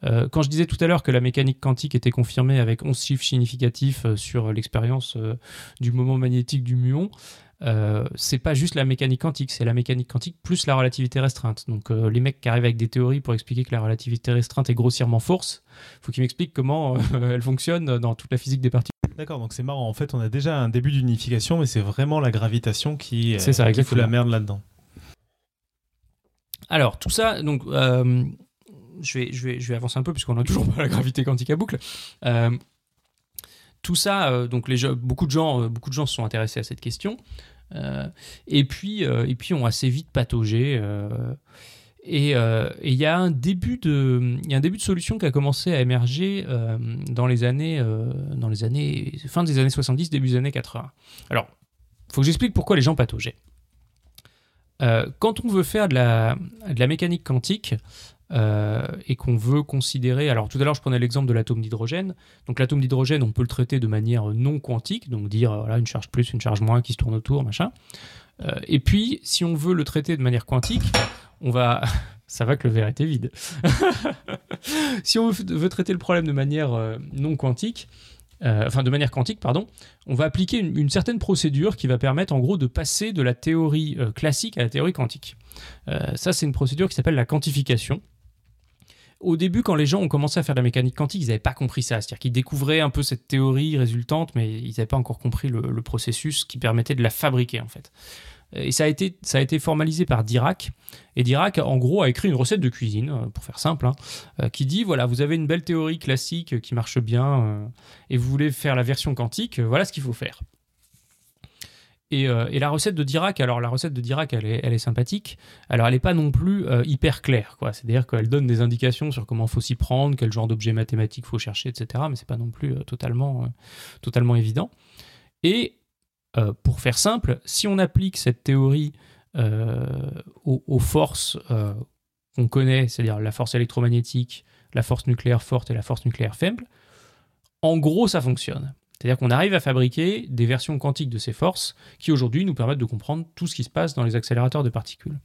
Euh, quand je disais tout à l'heure que la mécanique quantique était confirmée avec 11 chiffres significatifs euh, sur l'expérience euh, du moment magnétique du muon, euh, c'est pas juste la mécanique quantique, c'est la mécanique quantique plus la relativité restreinte. Donc euh, les mecs qui arrivent avec des théories pour expliquer que la relativité restreinte est grossièrement fausse, faut qu'ils m'expliquent comment euh, [LAUGHS] elle fonctionne dans toute la physique des particules. D'accord, donc c'est marrant. En fait, on a déjà un début d'unification, mais c'est vraiment la gravitation qui, C'est ça, qui fout la merde là-dedans. Alors, tout ça, donc, je, vais, je, vais, je vais avancer un peu, puisqu'on n'a [LAUGHS] toujours pas la gravité quantique à boucle. Tout ça, euh, donc, les, gens- beaucoup, de gens, euh, beaucoup de gens se sont intéressés à cette question, euh, et, puis, et puis ont assez vite pataugé. et il y a un début de, il un début de solution qui a commencé à émerger dans les années, dans les années, fin des années 70, début des années 80. Alors, faut que j'explique pourquoi les gens pataugeaient. Quand on veut faire de la, de la mécanique quantique euh, et qu'on veut considérer, alors tout à l'heure je prenais l'exemple de l'atome d'hydrogène, donc l'atome d'hydrogène on peut le traiter de manière non quantique, donc dire euh, voilà une charge plus, une charge moins qui se tourne autour, machin. Euh, et puis si on veut le traiter de manière quantique, on va... [LAUGHS] Ça va que le verre était vide. [LAUGHS] si on veut, traiter le problème de manière non quantique, enfin de manière quantique, pardon, on va appliquer une, certaine procédure qui va permettre en gros de passer de la théorie classique à la théorie quantique. Ça, c'est une procédure qui s'appelle la quantification. Au début, quand les gens ont commencé à faire de la mécanique quantique, ils n'avaient pas compris ça. C'est-à-dire qu'ils découvraient un peu cette théorie résultante, mais ils n'avaient pas encore compris le, processus qui permettait de la fabriquer, en fait. Et ça a été, ça a été formalisé par Dirac. Et Dirac, en gros, a écrit une recette de cuisine, euh, pour faire simple, hein, euh, qui dit voilà, vous avez une belle théorie classique qui marche bien, euh, et vous voulez faire la version quantique, voilà ce qu'il faut faire. Et, euh, et la recette de Dirac, alors la recette de Dirac, elle est, sympathique. Alors elle n'est pas non plus euh, hyper claire, quoi. C'est-à-dire qu'elle donne des indications sur comment faut s'y prendre, quel genre d'objet mathématique faut chercher, etc. Mais c'est pas non plus euh, totalement, totalement évident. Et pour faire simple, si on applique cette théorie aux, aux forces qu'on connaît, c'est-à-dire la force électromagnétique, la force nucléaire forte et la force nucléaire faible, en gros, ça fonctionne. C'est-à-dire qu'on arrive à fabriquer des versions quantiques de ces forces qui aujourd'hui nous permettent de comprendre tout ce qui se passe dans les accélérateurs de particules.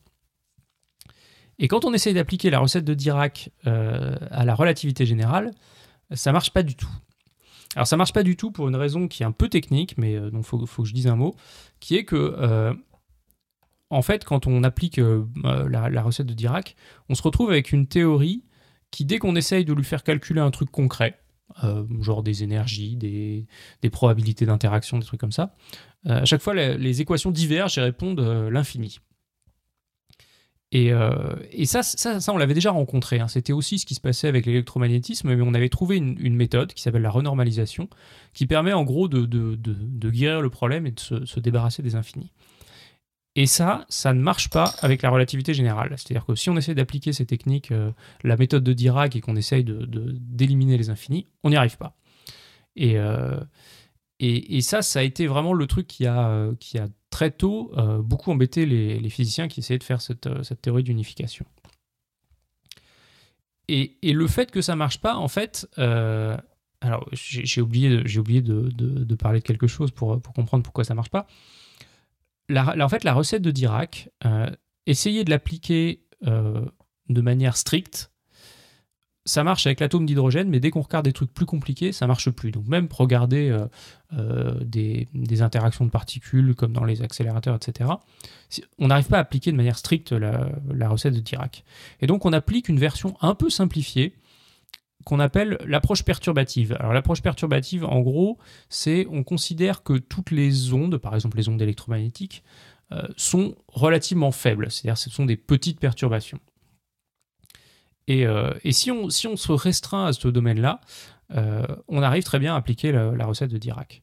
Et quand on essaye d'appliquer la recette de Dirac à la relativité générale, ça marche pas du tout. Alors ça marche pas du tout pour une raison qui est un peu technique, mais donc faut, que je dise un mot, qui est que en fait, quand on applique la, la, recette de Dirac, on se retrouve avec une théorie qui, dès qu'on essaye de lui faire calculer un truc concret, euh, genre des énergies, des, probabilités d'interaction, des trucs comme ça, euh, à chaque fois les, équations divergent et répondent euh, l'infini. Et, ça, ça, on l'avait déjà rencontré. Hein. C'était aussi ce qui se passait avec l'électromagnétisme, mais on avait trouvé une, méthode qui s'appelle la renormalisation, qui permet en gros de, guérir le problème et de se débarrasser des infinis. Et ça, ça ne marche pas avec la relativité générale. C'est-à-dire que si on essaie d'appliquer ces techniques, euh, la méthode de Dirac, et qu'on essaye d'éliminer de, les infinis, on n'y arrive pas. Euh, et, et, ça, ça a été vraiment le truc qui a, euh, qui a très tôt beaucoup embêté les, physiciens qui essayaient de faire cette, cette théorie d'unification. Et, et, le fait que ça marche pas, en fait, alors j'ai oublié, j'ai oublié de, de, parler de quelque chose pour, pour comprendre pourquoi ça marche pas en fait, la recette de Dirac, euh, essayer de l'appliquer euh, de manière stricte, ça marche avec l'atome d'hydrogène, mais dès qu'on regarde des trucs plus compliqués, ça marche plus. Donc même regarder euh, des, interactions de particules comme dans les accélérateurs, etc., on n'arrive pas à appliquer de manière stricte la, la, recette de Dirac. Et donc on applique une version un peu simplifiée qu'on appelle l'approche perturbative. Alors l'approche perturbative, en gros, c'est on considère que toutes les ondes, par exemple les ondes électromagnétiques, euh, sont relativement faibles, c'est-à-dire ce sont des petites perturbations. Et, euh, si, on, si, on, se restreint à ce domaine-là, euh, on arrive très bien à appliquer la recette de Dirac.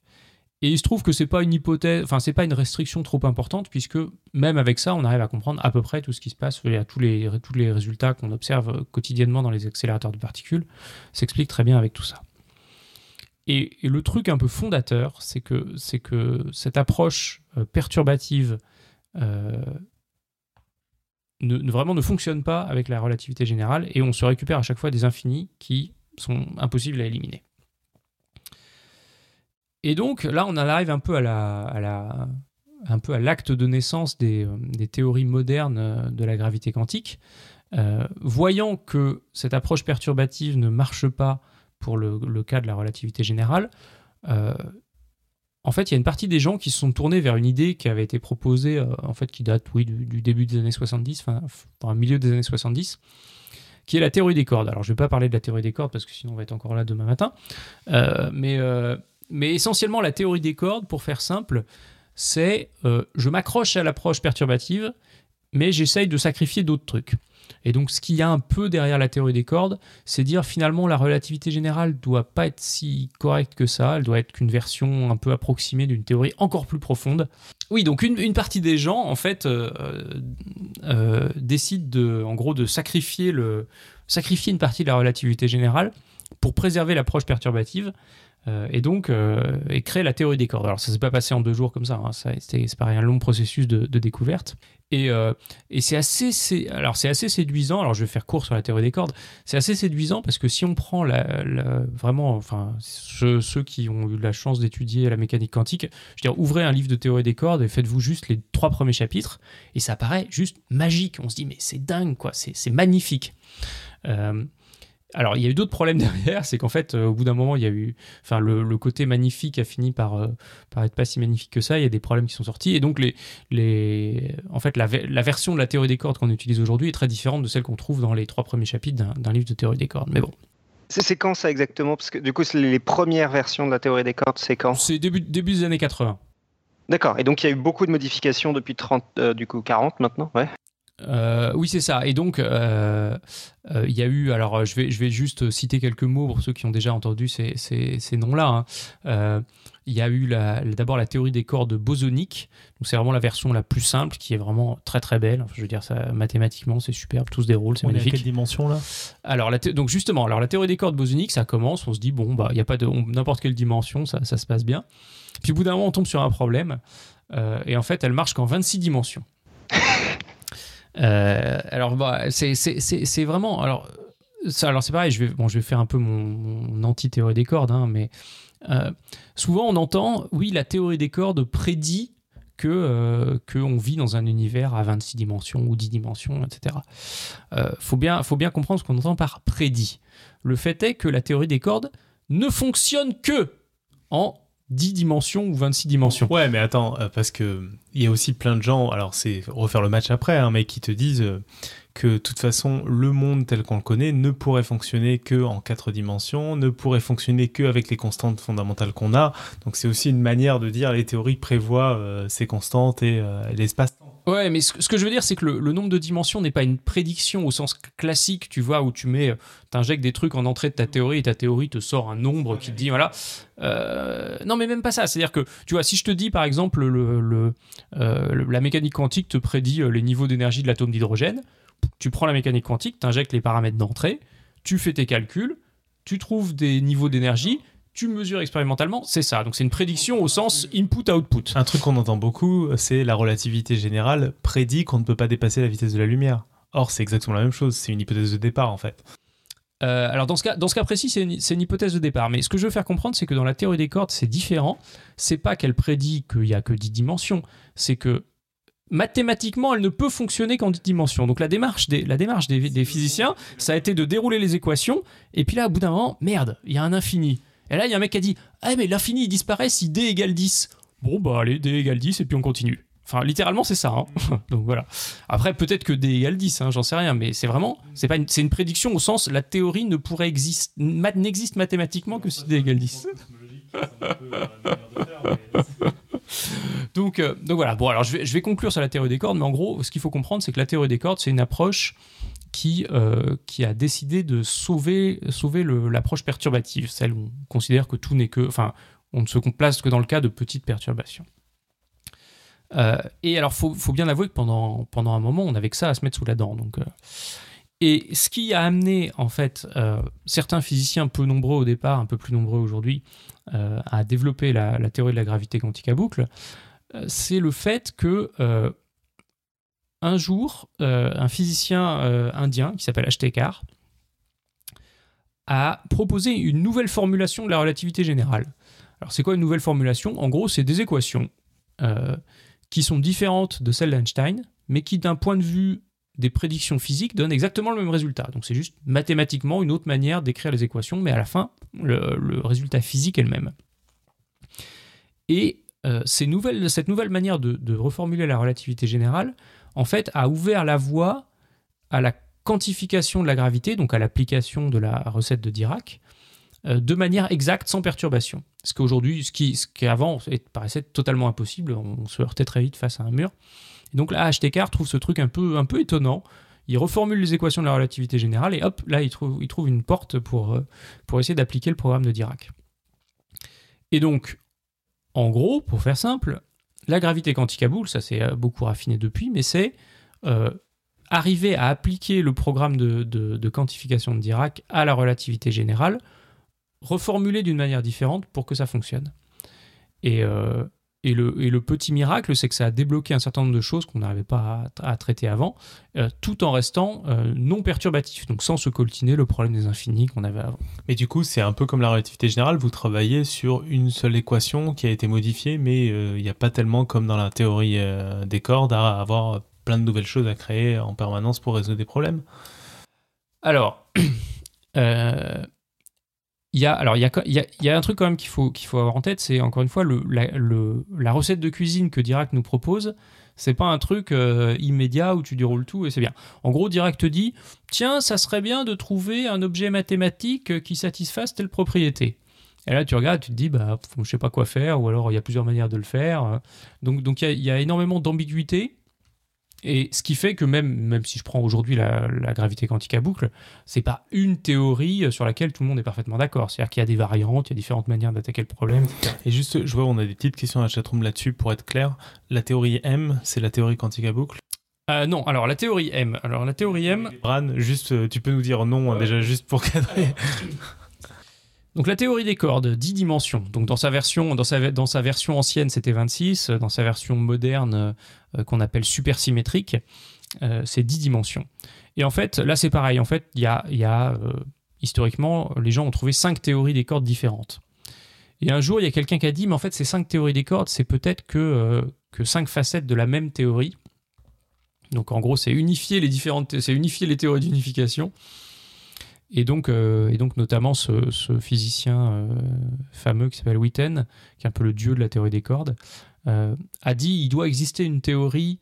Et il se trouve que c'est pas une hypothèse, enfin c'est pas une restriction trop importante puisque même avec ça, on arrive à comprendre à peu près tout ce qui se passe, tous les tous les résultats qu'on observe quotidiennement dans les accélérateurs de particules s'expliquent très bien avec tout ça. Et, le truc un peu fondateur, c'est que c'est que cette approche euh, perturbative euh, ne, vraiment ne fonctionne pas avec la relativité générale et on se récupère à chaque fois des infinis qui sont impossibles à éliminer. Et donc là, on arrive un peu à la, un peu à l'acte de naissance des, euh, théories modernes euh, de la gravité quantique. Euh, voyant que cette approche perturbative ne marche pas pour le, cas de la relativité générale, en fait, il y a une partie des gens qui se sont tournés vers une idée qui avait été proposée, en fait, qui date, oui, du, début des années 70, enfin, dans milieu des années 70, qui est la théorie des cordes. Alors, je ne vais pas parler de la théorie des cordes parce que sinon on va être encore là demain matin, mais mais essentiellement, la théorie des cordes, pour faire simple, c'est euh, je m'accroche à l'approche perturbative, mais j'essaye de sacrifier d'autres trucs. Et donc, ce qu'il y a un peu derrière la théorie des cordes, c'est dire finalement la relativité générale doit pas être si correcte que ça, elle doit être qu'une version un peu approximée d'une théorie encore plus profonde. Oui, donc une, partie des gens, en fait, euh, euh, décident de, en gros, de sacrifier une partie de la relativité générale pour préserver l'approche perturbative. Euh, et donc euh, créer la théorie des cordes. Alors ça s'est pas passé en deux jours comme ça, hein. c'est pareil un long processus de, découverte. Et, euh, et c'est assez, alors c'est assez séduisant. Alors je vais faire court sur la théorie des cordes. C'est assez séduisant parce que si on prend vraiment, enfin ceux, qui ont eu la chance d'étudier la mécanique quantique, je veux dire ouvrez un livre de théorie des cordes et faites-vous juste les trois premiers chapitres et ça paraît juste magique. On se dit mais c'est dingue quoi, c'est magnifique. Alors, il y a eu d'autres problèmes [LAUGHS] derrière, c'est qu'en fait, euh, au bout d'un moment, il y a eu, enfin, le, côté magnifique a fini par, euh, par être pas si magnifique que ça. Il y a des problèmes qui sont sortis, et donc les, les, en fait, la, version de la théorie des cordes qu'on utilise aujourd'hui est très différente de celle qu'on trouve dans les trois premiers chapitres d'un livre de théorie des cordes. Mais bon. C'est quand ça exactement? Parce que du coup, les premières versions de la théorie des cordes, c'est quand? C'est début, début des années 80. D'accord. Et donc il y a eu beaucoup de modifications depuis 30, euh, du coup 40 maintenant, ouais. Euh, oui, c'est ça. Et donc, euh, euh, il y a eu. Alors, je vais, je vais juste citer quelques mots pour ceux qui ont déjà entendu ces, ces, noms-là. Hein. il y a eu d'abord la théorie des cordes bosoniques. Donc, c'est vraiment la version la plus simple qui est vraiment très très belle. je veux dire, ça, mathématiquement, c'est superbe, tout se déroule, c'est magnifique. Est à quelle dimension là? Alors, la donc justement, alors la théorie des cordes bosoniques, ça commence. On se dit bon, bah, il n'y a pas de n'importe quelle dimension, ça, ça, se passe bien. Puis, au bout d'un moment, on tombe sur un problème. et en fait, elle marche qu'en 26 dimensions. [LAUGHS] Euh, alors, bah, c'est vraiment. Alors, alors c'est pareil, je vais, bon, je vais faire un peu mon, anti-théorie des cordes, hein, mais euh, souvent on entend, oui, la théorie des cordes prédit que euh, qu'on vit dans un univers à 26 dimensions ou 10 dimensions, etc. Faut bien faut bien comprendre ce qu'on entend par prédit. Le fait est que la théorie des cordes ne fonctionne que en 10 dimensions ou 26 dimensions. Ouais, mais attends, euh, parce que il y a aussi plein de gens, alors c'est refaire le match après, hein, mais qui te disent euh, que de toute façon, le monde tel qu'on le connaît ne pourrait fonctionner que en 4 dimensions, ne pourrait fonctionner que avec les constantes fondamentales qu'on a. Donc c'est aussi une manière de dire les théories prévoient euh, ces constantes et l'espace. Ouais, mais ce, que je veux dire, c'est que le, nombre de dimensions n'est pas une prédiction au sens classique, tu vois, où tu mets, t'injectes des trucs en entrée de ta théorie et ta théorie te sort un nombre qui te dit, voilà. Euh, non, mais même pas ça. C'est-à-dire que, tu vois, si je te dis, par exemple, le, le, euh, la mécanique quantique te prédit euh, les niveaux d'énergie de l'atome d'hydrogène, tu prends la mécanique quantique, t'injectes les paramètres d'entrée, tu fais tes calculs, tu trouves des niveaux d'énergie, tu mesures expérimentalement, c'est ça. Donc c'est une prédiction au sens input-output. Un truc qu'on entend beaucoup, c'est la relativité générale prédit qu'on ne peut pas dépasser la vitesse de la lumière. Or, c'est exactement la même chose, c'est une hypothèse de départ en fait. Euh, alors dans ce cas, dans ce cas précis, c'est une, c'est une hypothèse de départ. Mais ce que je veux faire comprendre, c'est que dans la théorie des cordes, c'est différent. C'est pas qu'elle prédit qu'il y a que 10 dimensions, c'est que mathématiquement, elle ne peut fonctionner qu'en 10 dimensions. Donc la démarche des, la démarche des, des physiciens, ça a été de dérouler les équations, et puis là, au bout d'un moment, merde, il y a un infini. Et là, il y a un mec qui a dit, ah mais l'infini, disparaît si d égale 10. Bon bah allez, d égale 10, et puis on continue. Enfin, littéralement, c'est ça. hein. [LAUGHS] Donc voilà. Après, peut-être que d égale 10, hein, j'en sais rien, mais c'est vraiment, c'est pas, c'est une prédiction au sens, la théorie ne pourrait exister, n'existe mathématiquement que si d égale 10. [LAUGHS] Donc, euh, donc voilà. Bon, alors je vais, je vais conclure sur la théorie des cordes, mais en gros, ce qu'il faut comprendre, c'est que la théorie des cordes, c'est une approche qui, euh, qui a décidé de sauver, sauver l'approche perturbative, celle où on considère que tout n'est que, enfin, on ne se place que dans le cas de petites perturbations. Euh, et alors, faut, faut bien avouer que pendant, pendant un moment, on n'avait que ça à se mettre sous la dent. Donc, euh, et ce qui a amené, en fait, certains physiciens peu nombreux au départ, un peu plus nombreux aujourd'hui, à développer la, la théorie de la gravité quantique à boucle, c'est le fait que un jour, euh, un physicien euh, indien qui s'appelle H.T. Carr a proposé une nouvelle formulation de la relativité générale. Alors, c'est quoi une nouvelle formulation? En gros, c'est des équations euh, qui sont différentes de celles d'Einstein, mais qui, d'un point de vue des prédictions physiques, donnent exactement le même résultat. Donc, c'est juste mathématiquement une autre manière d'écrire les équations, mais à la fin, le, résultat physique est le même. Et cette nouvelle manière de reformuler la relativité générale, en fait, a ouvert la voie à la quantification de la gravité, donc à l'application de la recette de Dirac, euh, de manière exacte, sans perturbation. Ce qu'aujourd'hui, ce qui, ce qui avant est- paraissait totalement impossible, on se heurtait très vite face à un mur. Et donc là, H.T. Carr trouve ce truc un peu, un peu étonnant. Il reformule les équations de la relativité générale et hop, là, il trouve, il trouve une porte pour, euh, pour essayer d'appliquer le programme de Dirac. Et donc, en gros, pour faire simple, la gravité quantique à boucle, ça s'est euh, beaucoup raffiné depuis, mais c'est euh, arriver à appliquer le programme de, quantification de Dirac à la relativité générale, reformulé d'une manière différente pour que ça fonctionne. Et, euh, et, le, et le petit miracle, c'est que ça a débloqué un certain nombre de choses qu'on n'arrivait pas à, à traiter avant, euh, tout en restant euh, non perturbatif, donc sans se coltiner le problème des infinis qu'on avait avant. Mais du coup, c'est un peu comme la relativité générale, vous travaillez sur une seule équation qui a été modifiée, mais euh, il n'y a pas tellement comme dans la théorie des cordes à avoir plein de nouvelles choses à créer en permanence pour résoudre des problèmes. Alors, [CLEARS THROAT] il y a, alors il y a, y a- un truc quand même qu'il faut, qu'il faut avoir en tête, c'est encore une fois le, la, recette de cuisine que Dirac nous propose. C'est pas un truc euh, immédiat où tu déroules tout et c'est bien. En gros, Dirac te dit tiens, ça serait bien de trouver un objet mathématique qui satisfasse telle propriété. Et là, tu regardes, tu te dis bah, je sais pas quoi faire, ou alors il y a plusieurs manières de le faire. Donc, donc il y a énormément d'ambiguïté. Et ce qui fait que même, même si je prends aujourd'hui la, la gravité quantique à boucle, c'est pas une théorie sur laquelle tout le monde est parfaitement d'accord. C'est-à-dire qu'il y a des variantes, il y a différentes manières d'attaquer le problème. etc. Et juste, je vois, on a des petites questions à la chatroom là-dessus pour être clair. La théorie M, c'est la théorie quantique à boucle? Euh, non, alors la théorie M. Alors la théorie M, Bran, juste, euh, tu peux nous dire non, déjà, juste pour cadrer. [LAUGHS] donc la théorie des cordes, 10 dimensions. Donc dans sa version, dans sa, dans sa version ancienne, c'était 26. Dans sa version moderne, euh, qu'on appelle supersymétrique, euh, c'est 10 dimensions. Et en fait, là c'est pareil. En fait, il y a, y a euh, historiquement, les gens ont trouvé cinq théories des cordes différentes. Et un jour, il y a quelqu'un qui a dit, mais en fait, ces cinq théories des cordes, c'est peut-être que, que cinq facettes de la même théorie. Donc en gros, c'est unifier les différentes, c'est unifier les théories d'unification. Et donc, et donc notamment ce, physicien fameux qui s'appelle Witten, qui est un peu le dieu de la théorie des cordes, a dit il doit exister une théorie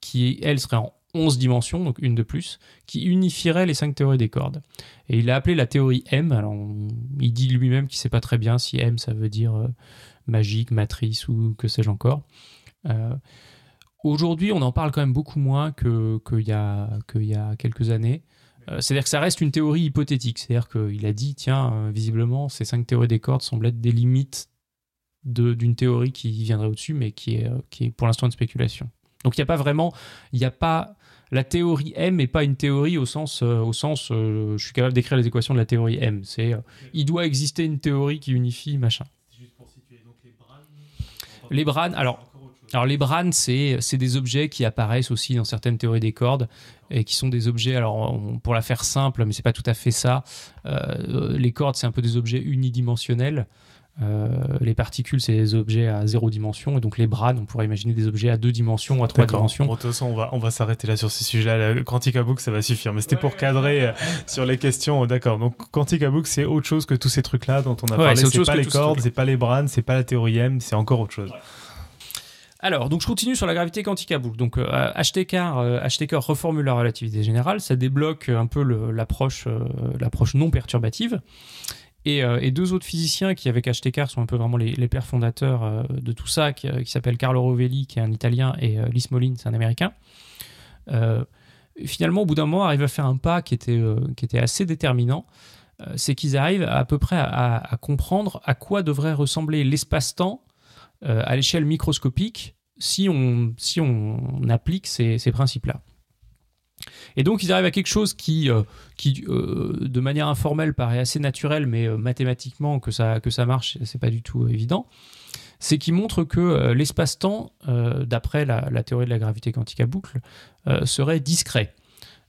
qui, elle, serait en 11 dimensions, donc une de plus, qui unifierait les cinq théories des cordes. Et il a appelé la théorie M. Alors, il dit lui-même qu'il ne sait pas très bien si M, ça veut dire euh, magique, matrice ou que sais-je encore. Euh, aujourd'hui, on en parle quand même beaucoup moins qu'il a, y a quelques années. Euh, c'est-à-dire que ça reste une théorie hypothétique. C'est-à-dire qu'il a dit, tiens, visiblement, ces cinq théories des cordes semblent être des limites d'une théorie qui viendrait au-dessus, mais qui est, qui est pour l'instant une spéculation. Donc il n'y a pas vraiment, il n'y a pas la théorie M n'est pas une théorie au sens, euh, au sens euh, je suis capable d'écrire les équations de la théorie M. C'est, euh, il doit exister une théorie qui unifie machin. les branes. alors, alors les branes, c'est, c'est des objets qui apparaissent aussi dans certaines théories des cordes et qui sont des objets, alors pour la faire simple, mais c'est pas tout à fait ça, les cordes, c'est un peu des objets unidimensionnels. Euh, les particules, c'est des objets à zéro dimension, et donc les branes, on pourrait imaginer des objets à deux dimensions ou à trois dimensions. Bon, de toute façon, on va, on va s'arrêter là sur ces sujets-là. Le Quantica Book, ça va suffire. Mais c'était pour cadrer euh, sur les questions. D'accord. Donc, Quantica Book, c'est autre chose que tous ces trucs-là dont on a parlé. C'est pas les cordes, c'est pas les branes, c'est pas la théorie M, c'est encore autre chose. Alors, donc je continue sur la gravité quantique à boucle. Donc, euh, HTK, reformule la relativité générale, ça débloque un peu l'approche l'approche non perturbative. Euh, et, deux autres physiciens qui, avec HTK, sont un peu vraiment les, pères fondateurs euh, de tout ça, qui, euh, s'appellent Carlo Rovelli, qui est un Italien, et Lis Molin, c'est un Américain. finalement, au bout d'un moment, arrivent à faire un pas qui était, qui était assez déterminant. c'est qu'ils arrivent à, peu près à, comprendre à quoi devrait ressembler l'espace-temps à l'échelle microscopique si on, applique ces principes-là. Et donc ils arrivent à quelque chose qui, euh, euh, de manière informelle, paraît assez naturel, mais euh, mathématiquement que ça, que ça marche, c'est pas du tout évident. C'est qu'ils montrent que l'espace-temps, d'après la, théorie de la gravité quantique à boucle, serait discret.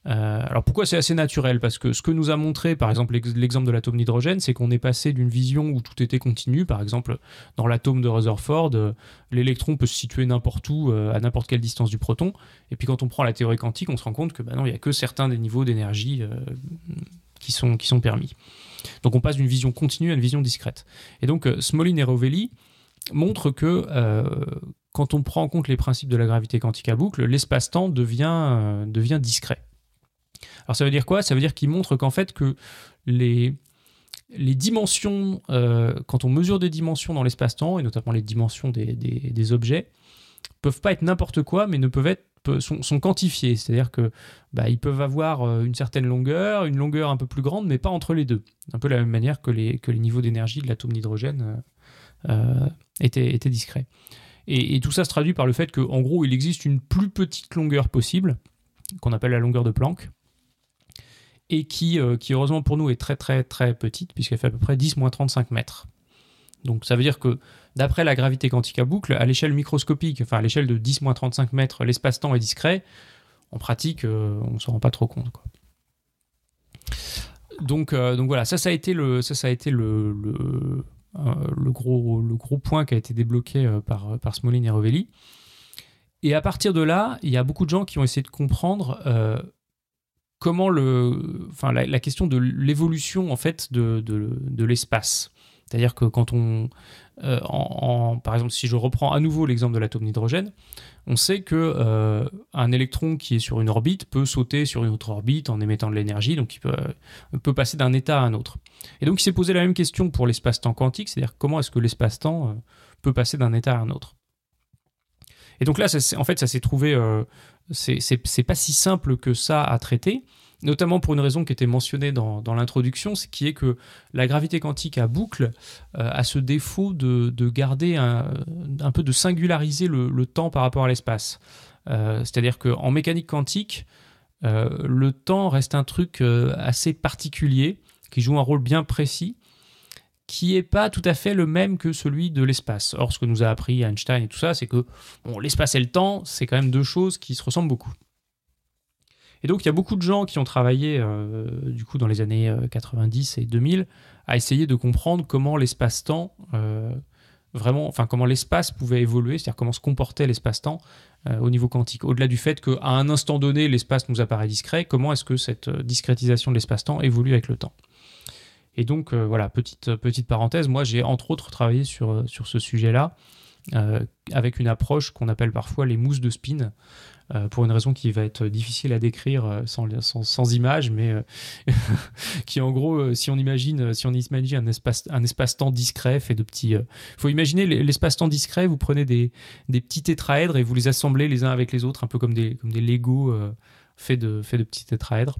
Euh, alors pourquoi c'est assez naturel? Parce que ce que nous a montré, par exemple, l'exemple de l'atome d'hydrogène, c'est qu'on est passé d'une vision où tout était continu. Par exemple, dans l'atome de Rutherford, euh, l'électron peut se situer n'importe où, euh, à n'importe quelle distance du proton. Et puis quand on prend la théorie quantique, on se rend compte que bah non, il n'y a que certains des niveaux d'énergie qui, sont, permis. Donc on passe d'une vision continue à une vision discrète. Et donc Smolin et Rovelli montrent que quand on prend en compte les principes de la gravité quantique à boucle, l'espace-temps devient discret. Alors ça veut dire quoi? Ça veut dire qu'il montre qu'en fait que les, les dimensions, euh, quand on mesure des dimensions dans l'espace-temps, et notamment les dimensions des, des, objets, peuvent pas être n'importe quoi, mais ne peuvent être sont, sont quantifiés, c'est-à-dire que bah, ils peuvent avoir euh, une certaine longueur, une longueur un peu plus grande, mais pas entre les deux. Un peu de la même manière que les, que les niveaux d'énergie de l'atome d'hydrogène euh, étaient, étaient, discrets. Et, et, tout ça se traduit par le fait qu'en gros, il existe une plus petite longueur possible, qu'on appelle la longueur de Planck, et qui, euh, qui heureusement pour nous est très très très petite puisqu'elle fait à peu près 10-35 mètres. Donc ça veut dire que d'après la gravité quantique à boucle, à l'échelle microscopique, enfin à l'échelle de 10-35 mètres, l'espace-temps est discret. En pratique, euh, on ne s'en rend pas trop compte. Donc, euh, donc voilà, ça, ça a été le, ça, ça a été le, le, gros, le gros point qui a été débloqué par, par Smolin et Rovelli. Et à partir de là, il y a beaucoup de gens qui ont essayé de comprendre comment le, enfin, la, question de l'évolution en fait de, l'espace. C'est-à-dire que quand on, euh, par exemple, si je reprends à nouveau l'exemple de l'atome d'hydrogène, on sait que euh, un électron qui est sur une orbite peut sauter sur une autre orbite en émettant de l'énergie, donc il peut, peut passer d'un état à un autre. Et donc il s'est posé la même question pour l'espace-temps quantique, c'est-à-dire comment est-ce que l'espace-temps euh, peut passer d'un état à un autre. Et donc là, en fait, ça s'est trouvé, c'est pas si simple que ça à traiter, notamment pour une raison qui était mentionnée dans, l'introduction, c'est qui est que la gravité quantique à boucle euh, a ce défaut de, garder un, peu de singulariser le, temps par rapport à l'espace. Euh, c'est-à-dire qu'en mécanique quantique, euh, le temps reste un truc assez particulier qui joue un rôle bien précis qui n'est pas tout à fait le même que celui de l'espace. Or, ce que nous a appris Einstein et tout ça, c'est que l'espace et le temps, c'est quand même deux choses qui se ressemblent beaucoup. Et donc, il y a beaucoup de gens qui ont travaillé, euh, du coup, dans les années 90 euh, et 2000, à essayer de comprendre comment l'espace-temps euh, vraiment, enfin comment l'espace pouvait évoluer, c'est-à-dire comment se comportait l'espace-temps au niveau quantique. Au-delà du fait qu'à un instant donné, l'espace nous apparaît discret, comment est-ce que cette discrétisation de l'espace-temps évolue avec le temps? Et donc voilà, petite, petite parenthèse, moi j'ai entre autres travaillé sur, sur ce sujet-là. avec une approche qu'on appelle parfois les mousses de spin, euh, pour une raison qui va être difficile à décrire euh, sans, sans, image, mais euh, [LAUGHS] qui en gros, si on imagine, si on imagine un espace, un espace-temps discret fait de petits. Il faut imaginer l'espace-temps discret. Vous prenez des, petits tétraèdres et vous les assemblez les uns avec les autres, un peu comme des, comme faits fait de petits tétraèdres.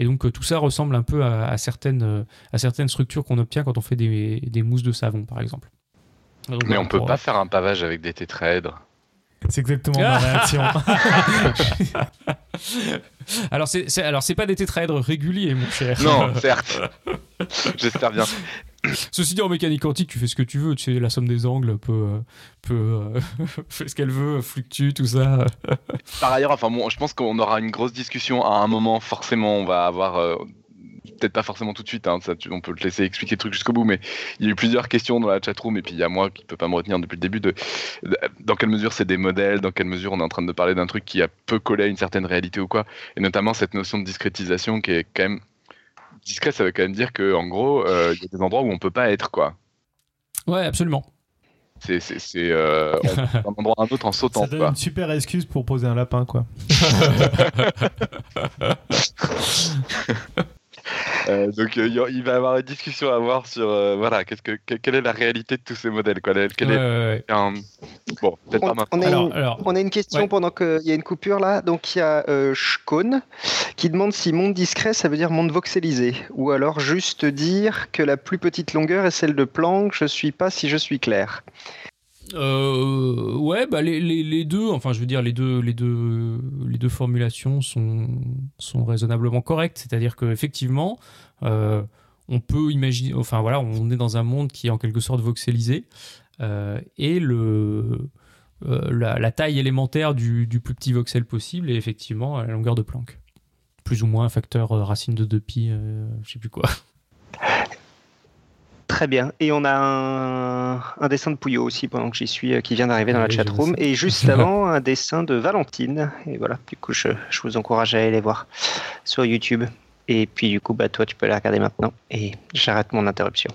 Et donc tout ça ressemble un peu à, certaines, à certaines structures qu'on obtient quand on fait des, des mousses de savon, par exemple. Mais on peut pas faire un pavage avec des tétraèdres. C'est exactement ma réaction. [LAUGHS] alors c'est alors c'est pas des tétraèdres réguliers mon cher. Non, [LAUGHS] certes. J'espère bien. Ceci dit, en mécanique quantique, tu fais ce que tu veux. Tu sais, la somme des angles peut, peut [LAUGHS] fait ce qu'elle veut, fluctue, tout ça. Par ailleurs, enfin bon, je pense qu'on aura une grosse discussion à un moment. Forcément, on va avoir euh, peut-être pas forcément tout de suite, hein, ça, on peut te laisser expliquer le truc jusqu'au bout, mais il y a eu plusieurs questions dans la chatroom, et puis il y a moi qui ne peux pas me retenir depuis le début de, dans quelle mesure c'est des modèles, dans quelle mesure on est en train de parler d'un truc qui a peu collé à une certaine réalité ou quoi, et notamment cette notion de discrétisation qui est quand même discret, ça veut quand même dire qu'en gros, euh, il y a des endroits où on peut pas être, quoi. Ouais, absolument. C'est euh, un endroit un autre en sautant. Ça donne une super excuse pour poser un lapin, quoi. [LAUGHS] [LAUGHS] Euh, donc euh, il va y avoir une discussion à avoir sur euh, voilà qu'est-ce que quelle est la réalité de tous ces modèles quoi. Quel est, Bon, peut-être pas On, a une, on a une question pendant qu'il y a une coupure là. Donc il y a Shkone qui demande si monde discret ça veut dire monde voxelisé ou alors juste dire que la plus petite longueur est celle de Planck. Je suis pas si je suis clair. Euh, ouais, bah les, deux, enfin je veux dire les deux, les deux, les deux formulations sont, sont raisonnablement correctes. C'est-à-dire qu'effectivement, euh, on peut imaginer, enfin voilà, on est dans un monde qui est en quelque sorte voxelisé euh, et le, la, taille élémentaire du, plus petit voxel possible est effectivement la longueur de Planck. Plus ou moins un facteur racine de 2 pi, je sais plus quoi. [LAUGHS] Très bien. Et on a un, dessin de Pouillot aussi pendant que j'y suis, euh, qui vient d'arriver dans la chat room. Et juste [LAUGHS] avant, un dessin de Valentine. Et voilà, du coup, je, vous encourage à aller les voir sur YouTube. Et puis, du coup, bah, toi, tu peux les regarder maintenant. Et j'arrête mon interruption.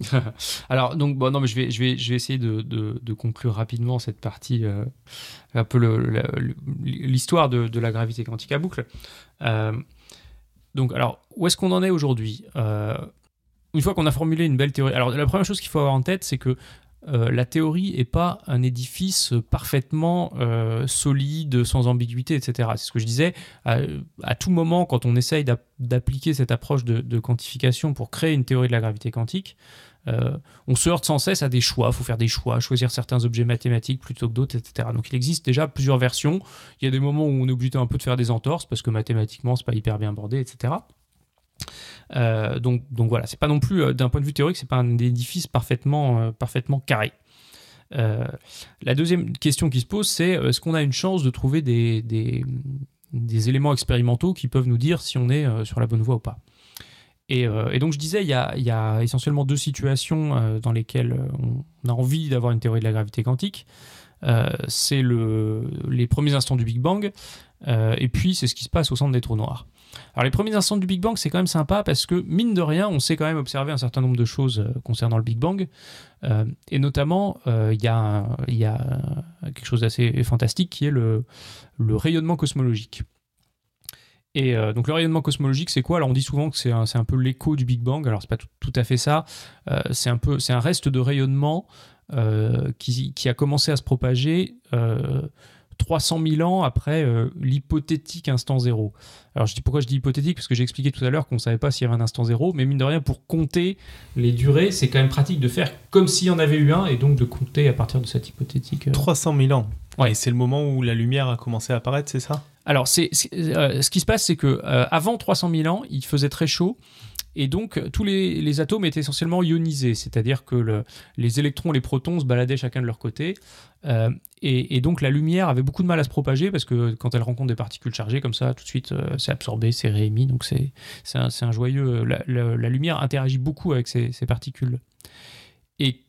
[LAUGHS] Alors, donc, bon, non, mais je vais, je vais, je vais essayer de, conclure rapidement cette partie, euh, un peu l'histoire de, la gravité quantique à boucle. Euh, donc, alors, où est-ce qu'on en est aujourd'hui? Une fois qu'on a formulé une belle théorie, alors la première chose qu'il faut avoir en tête, c'est que euh, la théorie n'est pas un édifice parfaitement euh, solide, sans ambiguïté, etc. C'est ce que je disais. À, tout moment, quand on essaye d'appliquer cette approche de, quantification pour créer une théorie de la gravité quantique, euh, on se heurte sans cesse à des choix. Il faut faire des choix, choisir certains objets mathématiques plutôt que d'autres, etc. Donc il existe déjà plusieurs versions. Il y a des moments où on est obligé un peu de faire des entorses parce que mathématiquement, c'est pas hyper bien bordé, etc. Euh, donc, voilà, c'est pas non plus, euh, d'un point de vue théorique, c'est pas un édifice parfaitement, euh, carré. la deuxième question qui se pose, c'est est-ce qu'on a une chance de trouver des, éléments expérimentaux qui peuvent nous dire si on est sur la bonne voie ou pas? Et, donc je disais, il y a, essentiellement deux situations dans lesquelles on a envie d'avoir une théorie de la gravité quantique. c'est le, les premiers instants du Big Bang, et puis c'est ce qui se passe au centre des trous noirs. Alors les premiers instants du Big Bang, c'est quand même sympa parce que, mine de rien, on sait quand même observer un certain nombre de choses euh, concernant le Big Bang. Euh, et notamment, euh, il y, a quelque chose d'assez fantastique qui est le, rayonnement cosmologique. Et donc le rayonnement cosmologique, c'est quoi? Alors on dit souvent que c'est un, peu l'écho du Big Bang. Alors c'est pas tout, à fait ça. c'est un un reste de rayonnement qui, a commencé à se propager 300 000 ans après euh, l'hypothétique instant zéro. Alors je dis pourquoi je dis hypothétique? Parce que j'ai expliqué tout à l'heure qu'on ne savait pas s'il y avait un instant zéro, mais mine de rien pour compter les durées, c'est quand même pratique de faire comme s'il y en avait eu un et donc de compter à partir de cette hypothétique. 300 euh. 000 ans. Ouais, c'est le moment où la lumière a commencé à apparaître, c'est ça? Alors c'est euh, ce qui se passe, c'est que avant 300 000 ans, il faisait très chaud et donc, tous les, atomes étaient essentiellement ionisés, c'est-à-dire que les électrons les protons se baladaient chacun de leur côté. Euh, et, donc, la lumière avait beaucoup de mal à se propager parce que quand elle rencontre des particules chargées, comme ça, tout de suite, euh, c'est absorbé, c'est réémis. Donc, c'est un, joyeux. La, lumière interagit beaucoup avec ces, particules. Et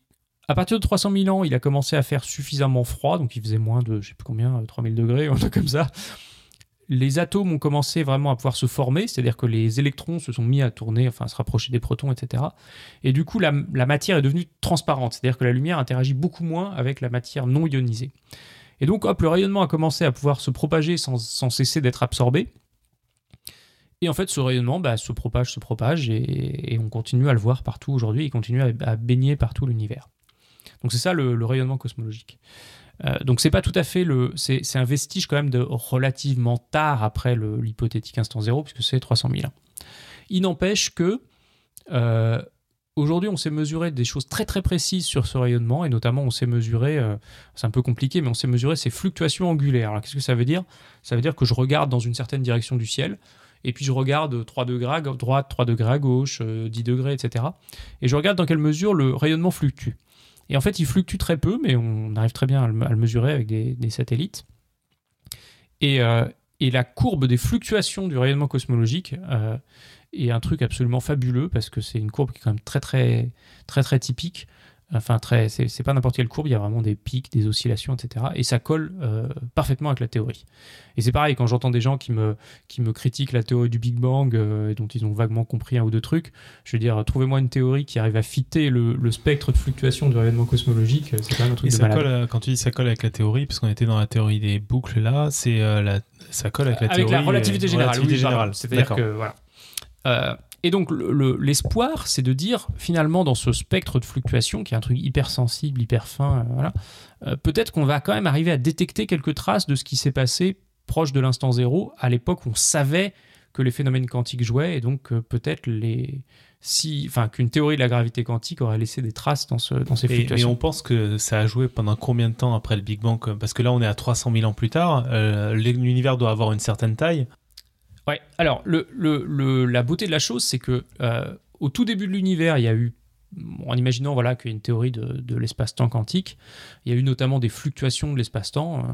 À partir de 300 000 ans, il a commencé à faire suffisamment froid, donc il faisait moins de, je sais plus combien, 3000 degrés, [LAUGHS] un truc comme ça. Les atomes ont commencé vraiment à pouvoir se former, c'est-à-dire que les électrons se sont mis à tourner, enfin à se rapprocher des protons, etc. Et du coup, la, matière est devenue transparente, c'est-à-dire que la lumière interagit beaucoup moins avec la matière non ionisée. Et donc, hop, le rayonnement a commencé à pouvoir se propager sans, cesser d'être absorbé. Et en fait, ce rayonnement bah, se propage, se propage, et, on continue à le voir partout aujourd'hui, il continue à, baigner partout l'univers. Donc c'est ça le, rayonnement cosmologique. Euh, donc c'est pas tout à fait le, c'est un vestige quand même de relativement tard après l'hypothétique instant zéro, puisque c'est 300 000 ans. Il n'empêche que euh, Aujourd'hui, on sait mesurer des choses très très précises sur ce rayonnement, et notamment on sait mesurer, euh, c'est un peu compliqué, mais on sait mesurer ces fluctuations angulaires. Alors qu'est-ce que ça veut dire? Ça veut dire que je regarde dans une certaine direction du ciel, et puis je regarde 3 degrés à droite, 3 degrés à gauche, 10 degrés, etc. Et je regarde dans quelle mesure le rayonnement fluctue. Et en fait, il fluctue très peu, mais on arrive très bien à le, mesurer avec des, satellites. Et, euh, et, la courbe des fluctuations du rayonnement cosmologique euh, est un truc absolument fabuleux parce que c'est une courbe qui est quand même très très très typique. Enfin, très, c'est pas n'importe quelle courbe, il y a vraiment des pics, des oscillations, etc. Et ça colle euh, parfaitement avec la théorie. Et c'est pareil, quand j'entends des gens qui me, qui me critiquent la théorie du Big Bang, euh, dont ils ont vaguement compris un ou deux trucs, je veux dire, trouvez-moi une théorie qui arrive à fitter le, le spectre de fluctuation du rayonnement cosmologique, c'est quand même un truc Et de ça malade. colle, euh, quand tu dis ça colle avec la théorie, parce qu'on était dans la théorie des boucles là, c'est euh, la, ça colle avec la avec théorie. la relativité euh, générale, relativité oui, générale. C'est-à-dire D'accord. que, voilà. Et donc l'espoir, le, c'est de dire finalement dans ce spectre de fluctuation, qui est un truc hyper sensible, hyper fin, euh, voilà, euh, peut-être qu'on va quand même arriver à détecter quelques traces de ce qui s'est passé proche de l'instant zéro, à l'époque où on savait que les phénomènes quantiques jouaient, et donc euh, peut-être les, si, enfin qu'une théorie de la gravité quantique aurait laissé des traces dans, ce, dans ces Et, fluctuations. mais on pense que ça a joué pendant combien de temps après le Big Bang Parce que là, on est à 300 000 ans plus tard. L'univers doit avoir une certaine taille. Ouais, alors la beauté de la chose, c'est que euh, au tout début de l'univers, il y a eu, en imaginant voilà, qu'il y a une théorie de, l'espace-temps quantique, il y a eu notamment des fluctuations de l'espace-temps. euh,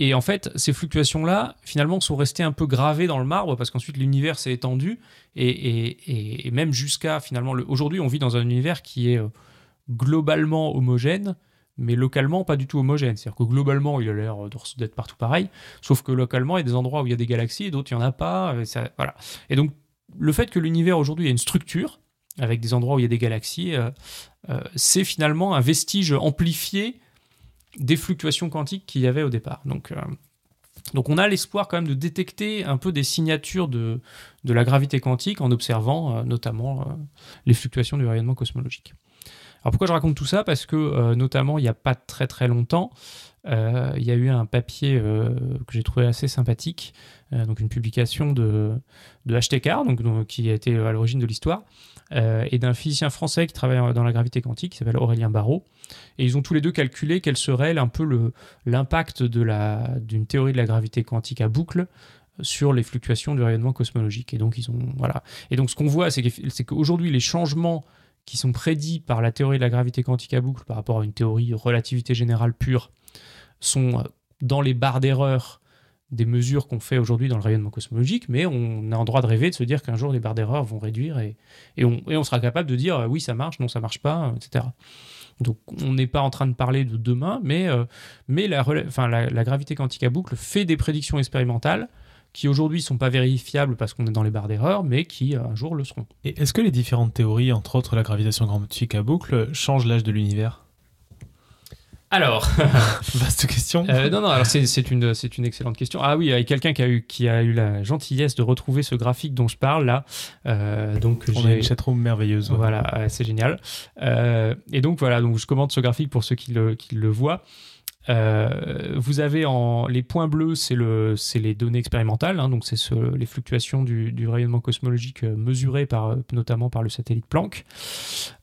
et en fait, ces fluctuations-là, finalement, sont restées un peu gravées dans le marbre parce qu'ensuite l'univers s'est étendu et, même jusqu'à finalement. le- Aujourd'hui, on vit dans un univers qui est euh, globalement homogène, mais localement pas du tout homogène. C'est-à-dire que globalement, il a l'air d'être partout pareil, sauf que localement, il y a des endroits où il y a des galaxies et d'autres, il n'y en a pas. Et, voilà. et donc, le fait que l'univers aujourd'hui ait une structure, avec des endroits où il y a des galaxies, euh, euh, c'est finalement un vestige amplifié des fluctuations quantiques qu'il y avait au départ. Donc, euh, on a l'espoir quand même de détecter un peu des signatures de, la gravité quantique en observant notamment les fluctuations du rayonnement cosmologique. Alors pourquoi je raconte tout ça? Parce que euh, notamment il n'y a pas très très longtemps, euh, il y a eu un papier euh, que j'ai trouvé assez sympathique, donc une publication de, de HTK, donc, donc, qui a été à l'origine de l'histoire, et d'un physicien français qui travaille dans la gravité quantique, qui s'appelle Aurélien Barraud. Et ils ont tous les deux calculé quel serait un peu l'impact d'une théorie de la gravité quantique à boucle sur les fluctuations du rayonnement cosmologique. Et donc, ils ont, voilà. Et donc ce qu'on voit, c'est qu'aujourd'hui, les changements qui sont prédits par la théorie de la gravité quantique à boucle par rapport à une théorie relativité générale pure sont euh, dans les barres d'erreur des mesures qu'on fait aujourd'hui dans le rayonnement cosmologique, mais on a en droit de rêver de se dire qu'un jour les barres d'erreur vont réduire et, et, on, et on sera capable de dire euh, oui ça marche, non ça marche pas, euh, etc. Donc on n'est pas en train de parler de demain, mais, mais la, enfin, la, la gravité quantique à boucle fait des prédictions expérimentales qui aujourd'hui sont pas vérifiables parce qu'on est dans les barres d'erreur, mais qui euh, un jour le seront. Et est-ce que les différentes théories, entre autres la gravitation quantique à boucle, changent l'âge de l'univers? Alors, [LAUGHS] Vaste question. Euh, non, non, alors c'est une, c'est une excellente question. Ah oui, il y a quelqu'un qui a, eu, qui a eu la gentillesse de retrouver ce graphique dont je parle là. Euh, donc On a une chatroom merveilleuse. Voilà, c'est génial. Euh, et donc voilà, donc je commente ce graphique pour ceux qui le, qui le voient. Euh, vous avez en les points bleus, c'est le, les données expérimentales, hein, donc c'est ce- les fluctuations du, rayonnement cosmologique euh, mesurées par, euh, notamment par le satellite Planck.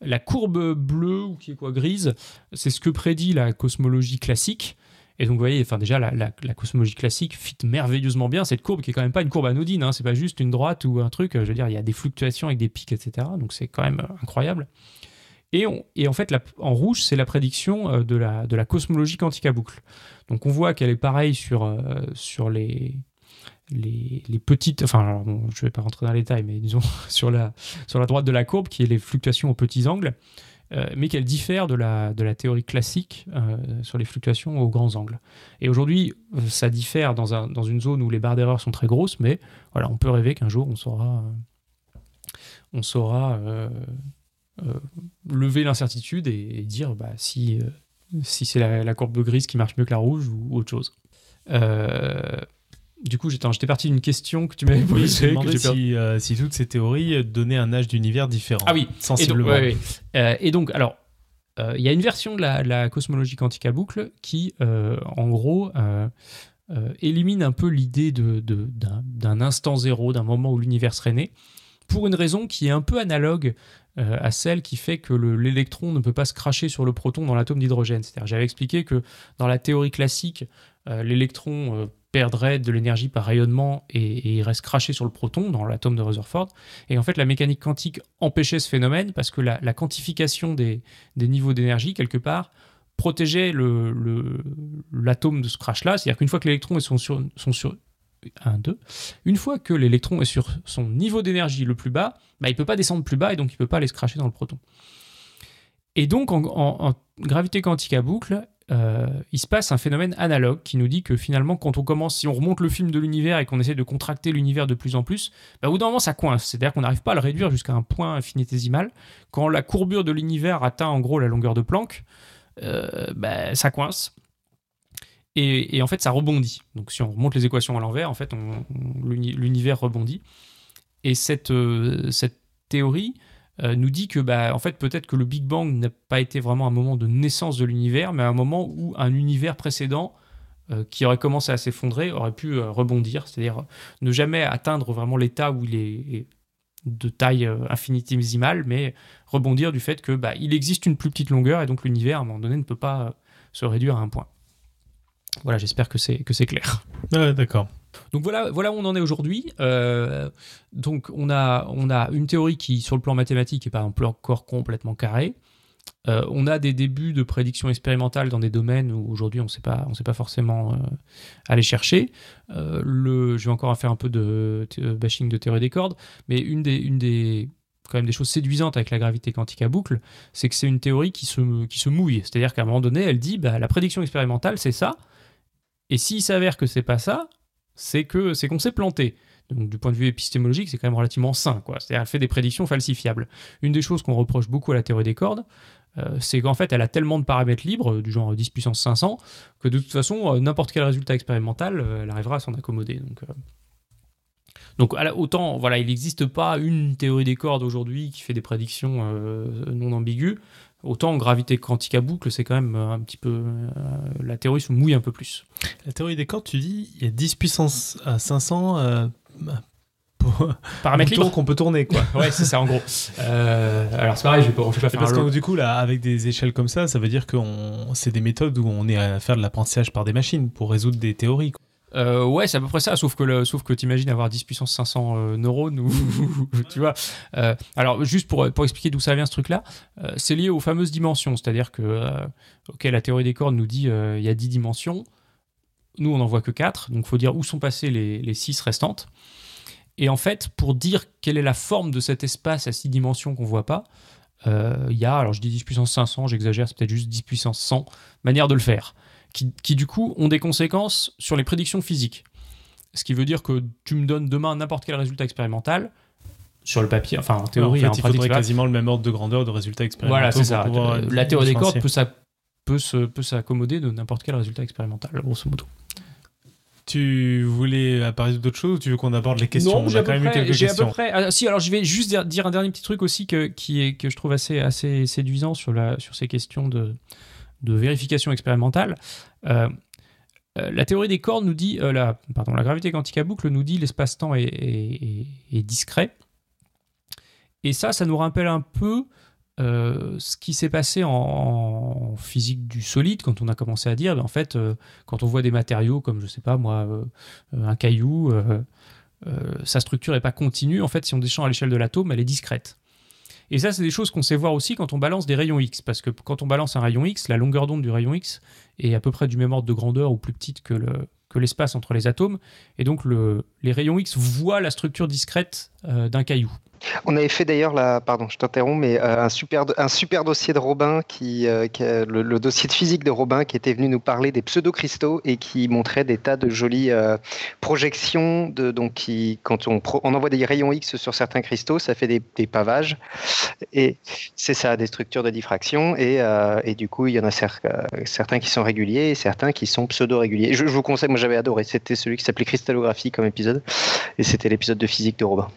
La courbe bleue ou qui est quoi grise, c'est ce que prédit la cosmologie classique. Et donc vous voyez, enfin déjà la, cosmologie classique fit merveilleusement bien cette courbe qui est quand même pas une courbe anodine, hein, c'est pas juste une droite ou un truc. Je veux dire, il y a des fluctuations avec des pics, etc. Donc c'est quand même incroyable. Et, en fait, en rouge, c'est la prédiction euh, de la, cosmologie quantique à boucle. Donc on voit qu'elle est pareille sur, euh, les, petites. Enfin, je vais pas rentrer dans les détails, mais disons [LAUGHS] sur la, sur la droite de la courbe, qui est les fluctuations aux petits angles. euh, mais qu'elle diffère de la, théorie classique sur les fluctuations aux grands angles. Et aujourd'hui, ça diffère dans, un, dans une zone où les barres d'erreur sont très grosses, mais voilà, on peut rêver qu'un jour on saura, lever l'incertitude et, et dire bah, si, euh, si c'est la, la courbe grise qui marche mieux que la rouge ou autre chose. Euh, du coup, j'étais parti d'une question que tu m'avais Oui, posée. me que si, euh, si toutes ces théories donnaient un âge d'univers différent. Ah oui, Et donc, sensiblement. ouais, ouais. Euh, et donc, alors, euh, il y a une version de la, cosmologie quantique à boucle qui, euh, en gros, euh, euh, élimine un peu l'idée de, de- d'un, d'un instant zéro, d'un moment où l'univers serait né, pour une raison qui est un peu analogue euh, à celle qui fait que le- l'électron ne peut pas se cracher sur le proton dans l'atome d'hydrogène. C'est-à-dire, j'avais expliqué que dans la théorie classique, euh, l'électron euh, perdrait de l'énergie par rayonnement et, et il reste craché sur le proton dans l'atome de Rutherford. Et en fait, la mécanique quantique empêchait ce phénomène parce que la, quantification des, niveaux d'énergie, quelque part, protégeait l'atome de ce crash-là. C'est-à-dire qu'une fois que l'électron est sur, sur 1, 2, une fois que l'électron est sur son niveau d'énergie le plus bas, bah, il ne peut pas descendre plus bas et donc il ne peut pas aller se cracher dans le proton. Et donc, en, gravité quantique à boucle, euh, il se passe un phénomène analogue qui nous dit que finalement, quand on commence, si on remonte le film de l'univers et qu'on essaie de contracter l'univers de plus en plus, bah, au bout d'un moment, ça coince. C'est-à-dire qu'on n'arrive pas à le réduire jusqu'à un point infinitésimal. Quand la courbure de l'univers atteint en gros la longueur de Planck, euh, bah, ça coince. Et, en fait, ça rebondit. Donc, si on remonte les équations à l'envers, en fait, l'univers rebondit. Et cette, euh, théorie euh, nous dit que, bah, en fait, peut-être que le Big Bang n'a pas été vraiment un moment de naissance de l'univers, mais un moment où un univers précédent euh, qui aurait commencé à s'effondrer aurait pu rebondir, c'est-à-dire ne jamais atteindre vraiment l'état où il est de taille infinitésimale, mais rebondir du fait que bah, il existe une plus petite longueur et donc l'univers à un moment donné ne peut pas se réduire à un point. Voilà, j'espère que c'est que c'est clair. Ouais, d'accord. Donc voilà, voilà où on en est aujourd'hui. Euh, donc on a, on a une théorie qui, sur le plan mathématique, n'est pas non plus encore complètement carrée. Euh, on a des débuts de prédictions expérimentales dans des domaines où aujourd'hui on ne sait pas, on sait pas forcément euh, aller chercher. Le, je vais encore faire un peu de de bashing de théorie des cordes, mais une des, une des quand même des choses séduisantes avec la gravité quantique à boucle, c'est que c'est une théorie qui se, qui se mouille. C'est-à-dire qu'à un moment donné, elle dit bah, la prédiction expérimentale, c'est ça. Et s'il s'avère que c'est pas ça, c'est que c'est qu'on s'est planté. Donc du point de vue épistémologique, c'est quand même relativement sain. quoi. C'est-à-dire elle fait des prédictions falsifiables. Une des choses qu'on reproche beaucoup à la théorie des cordes, euh, c'est qu'en fait elle a tellement de paramètres libres, du genre 10 puissance 500, que de toute façon, euh, n'importe quel résultat expérimental, euh, elle arrivera à s'en accommoder. Donc, donc autant, voilà, il n'existe pas une théorie des cordes aujourd'hui qui fait des prédictions non ambiguës. Autant en gravité quantique à boucle, c'est quand même euh, un petit peu. euh, la théorie se mouille un peu plus. La théorie des cordes, tu dis, il y a 10 puissance à 500 euh, Paramètres libres qu'on peut tourner, quoi. [LAUGHS] Ouais, c'est ça en gros. Euh, alors c'est pareil, je vais pas, je vais pas faire parce que du coup, là, avec des échelles comme ça, ça veut dire que c'est des méthodes où on est à faire de l'apprentissage par des machines pour résoudre des théories. quoi. Euh, ouais, c'est à peu près ça, sauf que, le, sauf que t'imagines avoir 10 puissance 500 euh, neurones, [LAUGHS] tu vois. Euh, alors, juste pour, pour expliquer d'où ça vient ce truc-là, c'est lié aux fameuses dimensions, c'est-à-dire que, ok, la théorie des cordes nous dit il y a 10 dimensions, nous on n'en voit que 4, donc faut dire où sont passées les, les 6 restantes. Et en fait, pour dire quelle est la forme de cet espace à 6 dimensions qu'on voit pas, il y a, alors je dis 10 puissance 500, j'exagère, c'est peut-être juste 10 puissance 100 manières de le faire qui, qui, du coup ont des conséquences sur les prédictions physiques. Ce qui veut dire que tu me donnes demain n'importe quel résultat expérimental sur le papier, enfin en théorie, en fait, il pratique, faudrait quasiment le même ordre de grandeur de résultats expérimentaux. Voilà, c'est ça. Euh, La théorie des cordes peut, ça, peut, se, peut s'accommoder de n'importe quel résultat expérimental, grosso modo. Tu voulais apparaître d'autres choses ou tu veux qu'on aborde les questions? Non, On j'ai quand peu même eu près. quelques j'ai à questions. peu près- ah, si, alors je vais juste dire, dire un dernier petit truc aussi que, qui est, que je trouve assez, assez séduisant sur, la, sur ces questions de, de vérification expérimentale. Euh, euh, la théorie des cordes nous dit, euh, la, pardon, la gravité quantique à boucle nous dit l'espace-temps est, discret. Et ça, ça nous rappelle un peu ce qui s'est passé en, physique du solide quand on a commencé à dire, ben, en fait, quand on voit des matériaux comme, je sais pas moi, un caillou, sa structure n'est pas continue. En fait, si on descend à l'échelle de l'atome, elle est discrète. Et ça, c'est des choses qu'on sait voir aussi quand on balance des rayons X. Parce que quand on balance un rayon X, la longueur d'onde du rayon X est à peu près du même ordre de grandeur ou plus petite que le que l'espace entre les atomes. Et donc, le, les rayons X voient la structure discrète euh, d'un caillou. On avait fait d'ailleurs, pardon, je t'interromps, mais euh, un, super, un super dossier de Robin, qui, euh, le, dossier de physique de Robin, qui était venu nous parler des pseudo-cristaux et qui montrait des tas de jolies euh, projections. De, donc, qui, quand on, envoie des rayons X sur certains cristaux, ça fait des, pavages. Et c'est ça, des structures de diffraction. Et, du coup, il y en a cer- certains qui sont réguliers et certains qui sont pseudo-réguliers. Je, je vous conseille, moi j'avais adoré, c'était celui qui s'appelait Cristallographie comme épisode. Et c'était l'épisode de physique de Robin.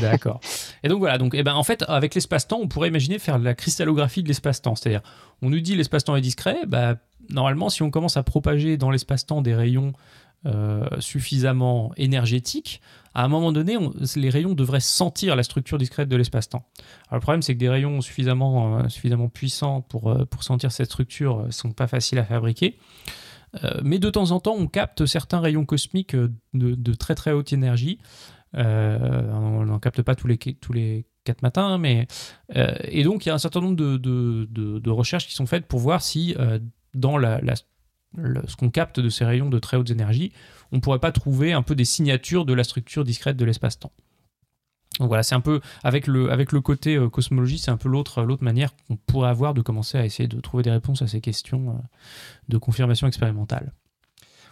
D'accord. Et donc voilà, donc, eh ben, en fait, avec l'espace-temps, on pourrait imaginer faire la cristallographie de l'espace-temps. C'est-à-dire, on nous dit l'espace-temps est discret, bah, normalement, si on commence à propager dans l'espace-temps des rayons euh, suffisamment énergétiques, à un moment donné, on- les rayons devraient sentir la structure discrète de l'espace-temps. Alors, le problème, c'est que des rayons suffisamment, euh, suffisamment puissants pour, euh, pour sentir cette structure ne sont pas faciles à fabriquer. Mais de temps en temps, on capte certains rayons cosmiques de, de très très haute énergie. Euh, on n'en capte pas tous les, tous les quatre matins, hein, mais euh, et donc il y a un certain nombre de, de- de- recherches qui sont faites pour voir si euh, dans la, la- ce qu'on capte de ces rayons de très haute énergie, on pourrait pas trouver un peu des signatures de la structure discrète de l'espace-temps. Donc voilà, c'est un peu avec le, avec le côté cosmologie, c'est un peu l'autre l'autre manière qu'on pourrait avoir de commencer à essayer de trouver des réponses à ces questions de confirmation expérimentale.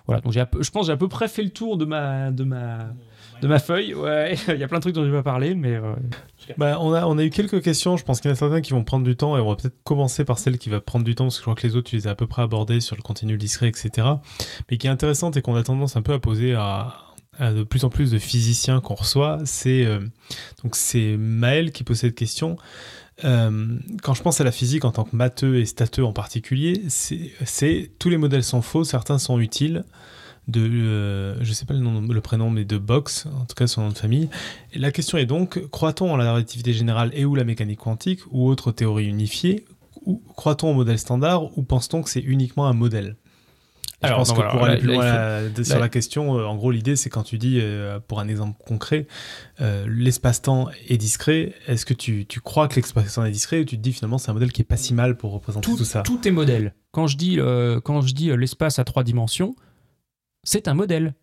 Voilà, donc je pense que j'ai à peu près fait le tour de ma, de ma, de ma feuille. Ouais, [LAUGHS] il y a plein de trucs dont je vais pas parler, mais euh, Bah, on, a, on a eu quelques questions. Je pense qu'il y en a certains qui vont prendre du temps et on va peut-être commencer par celle qui va prendre du temps parce que je crois que les autres, tu les as à peu près abordées sur le contenu discret, etc. Mais qui est intéressante et qu'on a tendance un peu à poser à, à de plus en plus de physiciens qu'on reçoit. C'est euh, donc c'est Maël qui pose cette question. Euh, quand je pense à la physique en tant que matheux et stateux en particulier, c'est c'est- tous les modèles sont faux, certains sont utiles. De, euh, je sais pas le, nom, le prénom, mais de Box, en tout cas son nom de famille. Et la question est donc, croit-on en la relativité générale et ou la mécanique quantique ou autre théorie unifiée? Ou croit-on au modèle standard ou pense-t-on que c'est uniquement un modèle? Alors, pense non, que pour aller plus loin faut- sur là- la question, euh, en gros l'idée c'est quand tu dis, euh, pour un exemple concret, euh, l'espace-temps est discret, est-ce que tu, tu crois que l'espace-temps est discret ou tu te dis finalement c'est un modèle qui est pas si mal pour représenter tout, tout, ça? tout est modèle. Quand je dis, quand je dis l'espace à trois dimensions, c'est un modèle.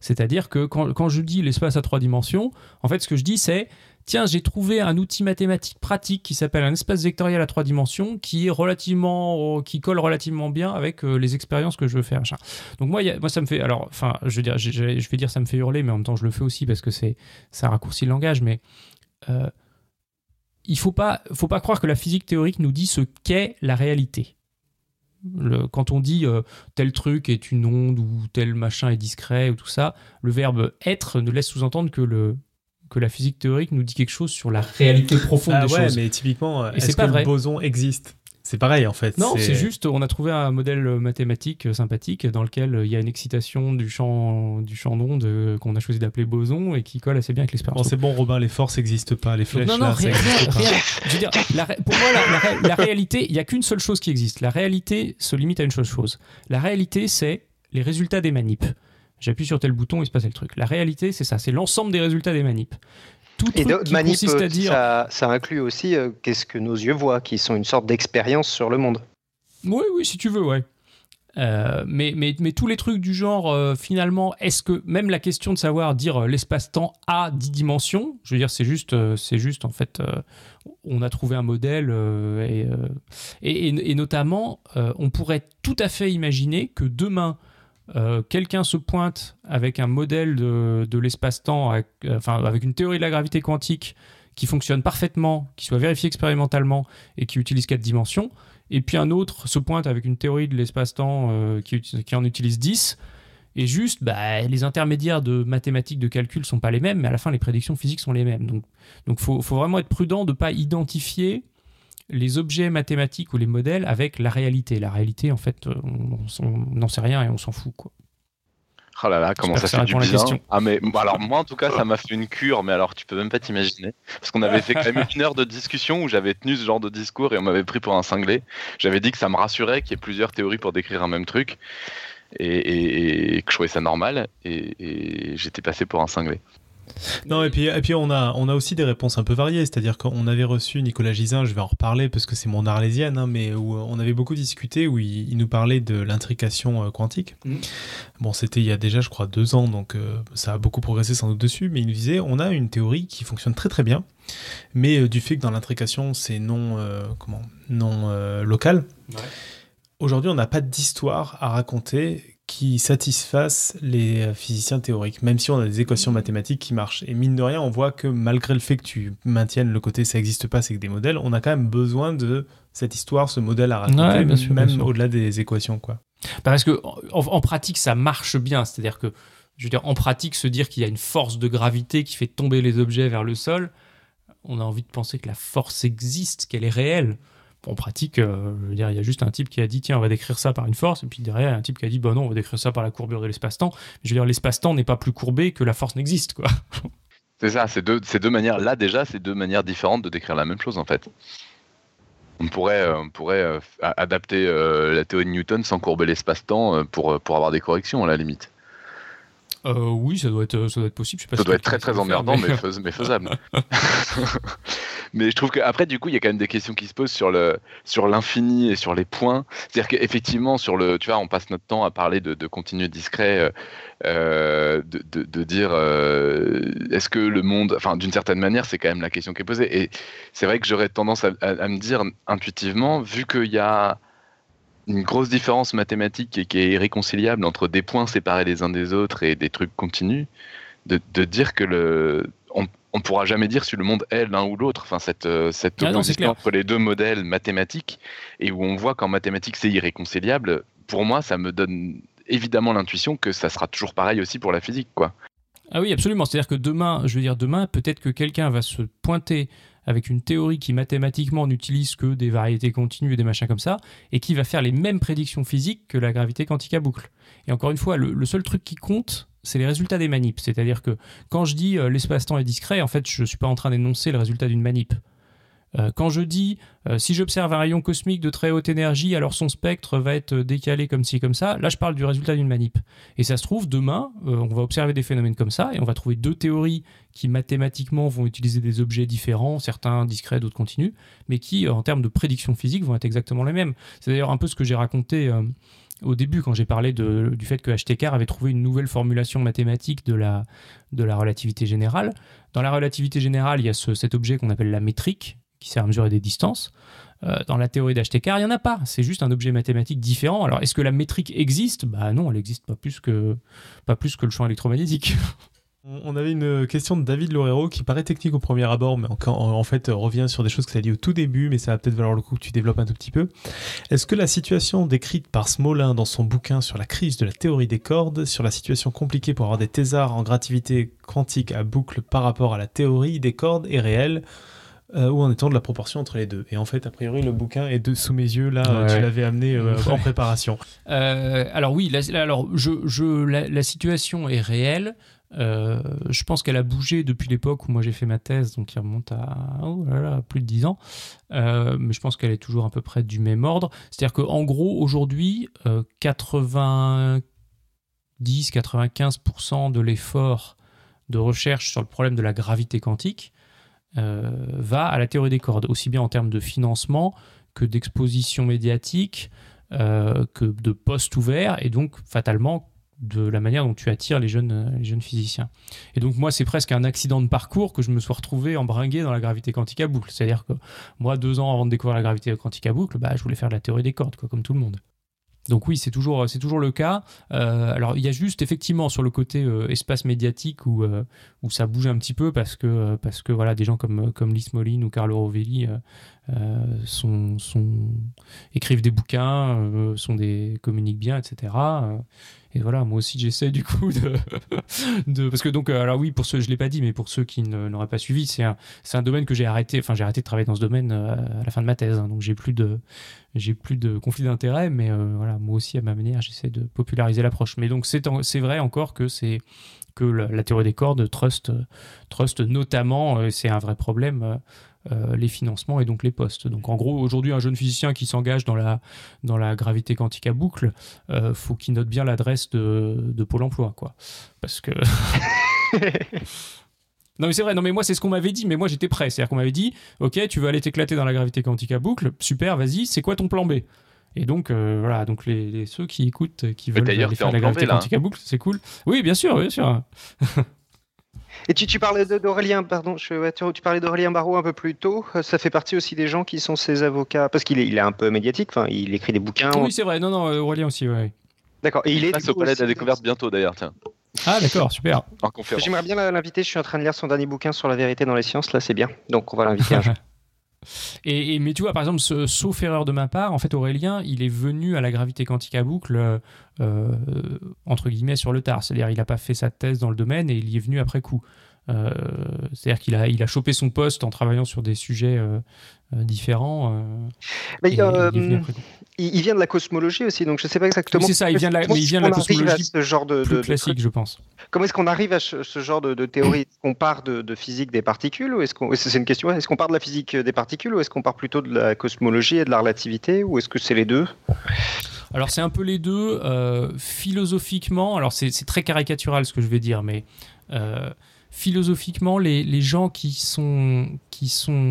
C'est-à-dire que quand, je dis l'espace à trois dimensions, en fait, ce que je dis, c'est tiens, j'ai trouvé un outil mathématique pratique qui s'appelle un espace vectoriel à trois dimensions qui est relativement, qui colle relativement bien avec euh, les expériences que je veux faire. Donc moi, moi, ça me fait, alors, enfin, je veux dire, je, vais dire ça me fait hurler, mais en même temps, je le fais aussi parce que c'est, c'est un raccourci de langage, mais euh, il faut pas, faut pas croire que la physique théorique nous dit ce qu'est la réalité. Le- quand on dit euh, tel truc est une onde ou tel machin est discret ou tout ça, le verbe être ne laisse sous-entendre que le que la physique théorique nous dit quelque chose sur la réalité profonde Ah des ouais, choses. mais typiquement, est-ce que pas le vrai. boson existe? C'est pareil en fait. Non, c'est juste, on a trouvé un modèle mathématique euh, sympathique dans lequel euh, il y a une excitation du champ, du champ d'onde euh, qu'on a choisi d'appeler boson et qui colle assez bien avec Bon, l'expérience. c'est bon, Robin, les forces n'existent pas, les flèches non, non, là, rien, existe rien, pas. rien. Je veux dire, la ré- pour moi, la, la ré- la réalité, il n'y a qu'une seule chose qui existe. La réalité se limite à une seule chose. La réalité, c'est les résultats des manips. J'appuie sur tel bouton, il se passe tel truc. La réalité, c'est ça, c'est l'ensemble des résultats des manips. Tout Et truc qui manip, consiste à euh, dire... ça, ça inclut aussi euh, qu'est-ce que nos yeux voient, qui sont une sorte d'expérience sur le monde. Oui, oui, si tu veux, ouais. Euh, mais, mais, mais tous les trucs du genre, euh, finalement, est-ce que même la question de savoir dire euh, l'espace-temps a 10 dimensions, je veux dire, c'est juste, c'est juste en fait, on a trouvé un modèle et, et, et- et notamment, on pourrait tout à fait imaginer que demain, euh, quelqu'un se pointe avec un modèle de, de l'espace-temps, avec, euh, enfin, avec une théorie de la gravité quantique qui fonctionne parfaitement, qui soit vérifiée expérimentalement et qui utilise quatre dimensions et puis un autre se pointe avec une théorie de l'espace-temps euh, qui, en utilise 10, et juste, bah, les intermédiaires de mathématiques, de calcul sont pas les mêmes, mais à la fin, les prédictions physiques sont les mêmes. Donc, donc faut, faut vraiment être prudent de pas identifier les objets mathématiques ou les modèles avec la réalité. La réalité, en fait, euh, on n'en sait rien et on s'en fout, quoi. Oh là là, comment ça fait du la question. Ah mais alors moi en tout cas ça m'a fait une cure, mais alors tu peux même pas t'imaginer. Parce qu'on avait fait quand même une heure de discussion où j'avais tenu ce genre de discours et on m'avait pris pour un cinglé. J'avais dit que ça me rassurait qu'il y ait plusieurs théories pour décrire un même truc et, et- et que je trouvais ça normal et, et j'étais passé pour un cinglé. Non, et puis, et puis on, a, on a aussi des réponses un peu variées. C'est-à-dire qu'on avait reçu Nicolas Gisin, je vais en reparler parce que c'est mon arlésienne, hein, mais où on avait beaucoup discuté, où il, nous parlait de l'intrication euh, quantique. Mhm. Bon, c'était il y a déjà, je crois, deux ans, donc euh, ça a beaucoup progressé sans doute dessus, mais il nous disait on a une théorie qui fonctionne très très bien, mais euh, du fait que dans l'intrication, c'est non, comment, non local. Aujourd'hui, on n'a pas d'histoire à raconter qui satisfassent les physiciens théoriques, même si on a des équations mathématiques qui marchent. Et mine de rien, on voit que malgré le fait que tu maintiennes le côté ça n'existe pas, c'est que des modèles, on a quand même besoin de cette histoire, ce modèle à raconter, même au-delà des équations. Quoi. Bah, parce que en, pratique, ça marche bien. C'est-à-dire que, je veux dire, en pratique, se dire qu'il y a une force de gravité qui fait tomber les objets vers le sol, on a envie de penser que la force existe, qu'elle est réelle en pratique, euh, il y a juste un type qui a dit tiens, on va décrire ça par une force, et puis derrière, il y a un type qui a dit bah non, on va décrire ça par la courbure de l'espace-temps. Je veux dire, l'espace-temps n'est pas plus courbé que la force n'existe, quoi. [LAUGHS] C'est ça, c'est deux, deux manières, là déjà, c'est deux manières différentes de décrire la même chose en fait. On pourrait, euh, euh, adapter la théorie de Newton sans courber l'espace-temps pour avoir des corrections à la limite. Oui, ça doit être, ça doit être possible. ça doit être très très emmerdant, mais... mais faisable. [LAUGHS] [LAUGHS] mais je trouve qu'après, du coup, il y a quand même des questions qui se posent sur le sur l'infini et sur les points. C'est-à-dire qu'effectivement, sur le, tu vois, on passe notre temps à parler de, de continuer discret, euh, euh de, de, de, dire euh, est-ce que le monde, enfin, d'une certaine manière, c'est quand même la question qui est posée. Et c'est vrai que j'aurais tendance à, à, me dire intuitivement, vu qu'il y a une grosse différence mathématique et qui est irréconciliable entre des points séparés les uns des autres et des trucs continus, de, de dire que le, on, on pourra jamais dire si le monde est l'un ou l'autre. Enfin, cette, euh, cette ah opposition entre les deux modèles mathématiques et où on voit qu'en mathématiques c'est irréconciliable. Pour moi, ça me donne évidemment l'intuition que ça sera toujours pareil aussi pour la physique, quoi. Ah oui, absolument. C'est-à-dire que demain, je veux dire demain, peut-être que quelqu'un va se pointer avec une théorie qui mathématiquement n'utilise que des variétés continues et des machins comme ça, et qui va faire les mêmes prédictions physiques que la gravité quantique à boucle. Et encore une fois, le seul truc qui compte, c'est les résultats des manips. C'est-à-dire que quand je dis euh, l'espace-temps est discret, en fait, je ne suis pas en train d'énoncer le résultat d'une manip. Euh, quand je dis euh, si j'observe un rayon cosmique de très haute énergie, alors son spectre va être décalé comme ci, comme ça, là je parle du résultat d'une manip. Et ça se trouve, demain, on va observer des phénomènes comme ça et on va trouver deux théories qui mathématiquement vont utiliser des objets différents, certains discrets, d'autres continus, mais qui, en termes de prédiction physique, vont être exactement les mêmes. C'est d'ailleurs un peu ce que j'ai raconté au début quand j'ai parlé du fait que HTK avait trouvé une nouvelle formulation mathématique de la, de la relativité générale. Dans la relativité générale, il y a cet objet qu'on appelle la métrique, qui sert à mesurer des distances. Euh, dans la théorie d'HTK, il n'y en a pas. C'est juste un objet mathématique différent. Alors, est-ce que la métrique existe? Bah non, elle n'existe pas plus que pas plus que le champ électromagnétique. On avait une question de David Lorero qui paraît technique au premier abord, mais en, fait revient sur des choses que tu as dit au tout début, mais ça va peut-être valoir le coup que tu développes un tout petit peu. Est-ce que la situation décrite par Smolin dans son bouquin sur la crise de la théorie des cordes, sur la situation compliquée pour avoir des thésards en grativité quantique à boucle par rapport à la théorie des cordes est réelle? Euh, ou en étant de la proportion entre les deux. Et en fait, a priori, le bouquin est de, sous mes yeux, là, tu l'avais amené euh, en préparation. [LAUGHS] Euh, alors oui, alors je, je, la, situation est réelle. Euh, je pense qu'elle a bougé depuis l'époque où moi j'ai fait ma thèse, donc il remonte à oh plus de 10 ans. Euh, mais je pense qu'elle est toujours à peu près du même ordre. C'est-à-dire qu'en gros, aujourd'hui, 90-95% euh, de l'effort de recherche sur le problème de la gravité quantique va à la théorie des cordes, aussi bien en termes de financement que d'exposition médiatique, que de postes ouverts, et donc fatalement de la manière dont tu attires les jeunes, euh, les jeunes physiciens. Et donc moi, c'est presque un accident de parcours que je me sois retrouvé embringué dans la gravité quantique à boucle. C'est-à-dire que moi, deux ans avant de découvrir la gravité quantique à boucle, bah, je voulais faire la théorie des cordes, quoi, comme tout le monde. Donc oui, c'est toujours, le cas. Euh, alors il y a juste effectivement sur le côté euh, espace médiatique où, où ça bouge un petit peu parce que, voilà, des gens comme, comme Lys Moline ou Carlo Rovelli écrivent des bouquins, sont des, communiquent bien, etc. Et voilà, moi aussi j'essaie du coup [LAUGHS] de, parce que donc euh, alors oui pour ceux je l'ai pas dit mais pour ceux qui n'auraient pas suivi c'est un un domaine que j'ai arrêté enfin j'ai arrêté de travailler dans ce domaine euh, à la fin de ma thèse hein, donc j'ai plus de j'ai plus de conflit d'intérêt mais euh, voilà moi aussi à ma manière j'essaie de populariser l'approche. Mais donc c'est c'est vrai encore que c'est que la, théorie des cordes trust trust notamment c'est un vrai problème euh, les financements et donc les postes. Donc en gros, aujourd'hui, un jeune physicien qui s'engage dans la, dans la gravité quantique à boucle, euh, faut qu'il note bien l'adresse de, de, Pôle emploi, quoi. Parce que. [LAUGHS] Non mais c'est vrai, non mais moi c'est ce qu'on m'avait dit, mais moi j'étais prêt. C'est-à-dire qu'on m'avait dit, ok, tu veux aller t'éclater dans la gravité quantique à boucle, super, vas-y, c'est quoi ton plan B? Et donc euh, voilà, donc les, les- ceux qui écoutent, qui veulent aller faire la gravité hein. quantique à boucle, c'est cool. Oui, bien sûr, bien sûr. [LAUGHS] Et tu, tu parlais de- d'Aurélien, pardon, je, ouais, tu, tu parlais d'Aurélien Barraud un peu plus tôt. Euh, Ça fait partie aussi des gens qui sont ses avocats, parce qu'il est, il est un peu médiatique. Enfin, il écrit des bouquins. Oui, c'est vrai. Non, non, euh, Aurélien aussi, ouais. D'accord. Et il est passe au palais de la découverte bientôt d'ailleurs, tiens, Ah d'accord, super. J'aimerais bien l'inviter. Je suis en train de lire son dernier bouquin sur la vérité dans les sciences. Là, c'est bien. Donc, on va l'inviter. [LAUGHS] Et, mais tu vois, par exemple, sauf erreur de ma part, en fait, Aurélien, il est venu à la gravité quantique à boucle, euh, euh, entre guillemets, sur le tard. C'est-à-dire, il n'a pas fait sa thèse dans le domaine et il y est venu après coup. Euh, C'est-à-dire qu'il a, il a chopé son poste en travaillant sur des sujets euh, euh, différents. Mais, et il vient de la cosmologie aussi, donc je ne sais pas exactement. Oui, c'est ça, il vient de la- mais il vient de la cosmologie ce genre de, Plus de- de classique, je pense. Comment est-ce qu'on arrive à ce, ce genre de, théorie? Est-ce qu'on part de, physique des particules ou est-ce qu'on c'est une question Est-ce qu'on part de la physique des particules ou est-ce qu'on part plutôt de la cosmologie et de la relativité ou est-ce que c'est les deux? Alors c'est un peu les deux. euh, philosophiquement, alors c'est c'est très caricatural ce que je vais dire, mais euh, philosophiquement, les, gens qui sont,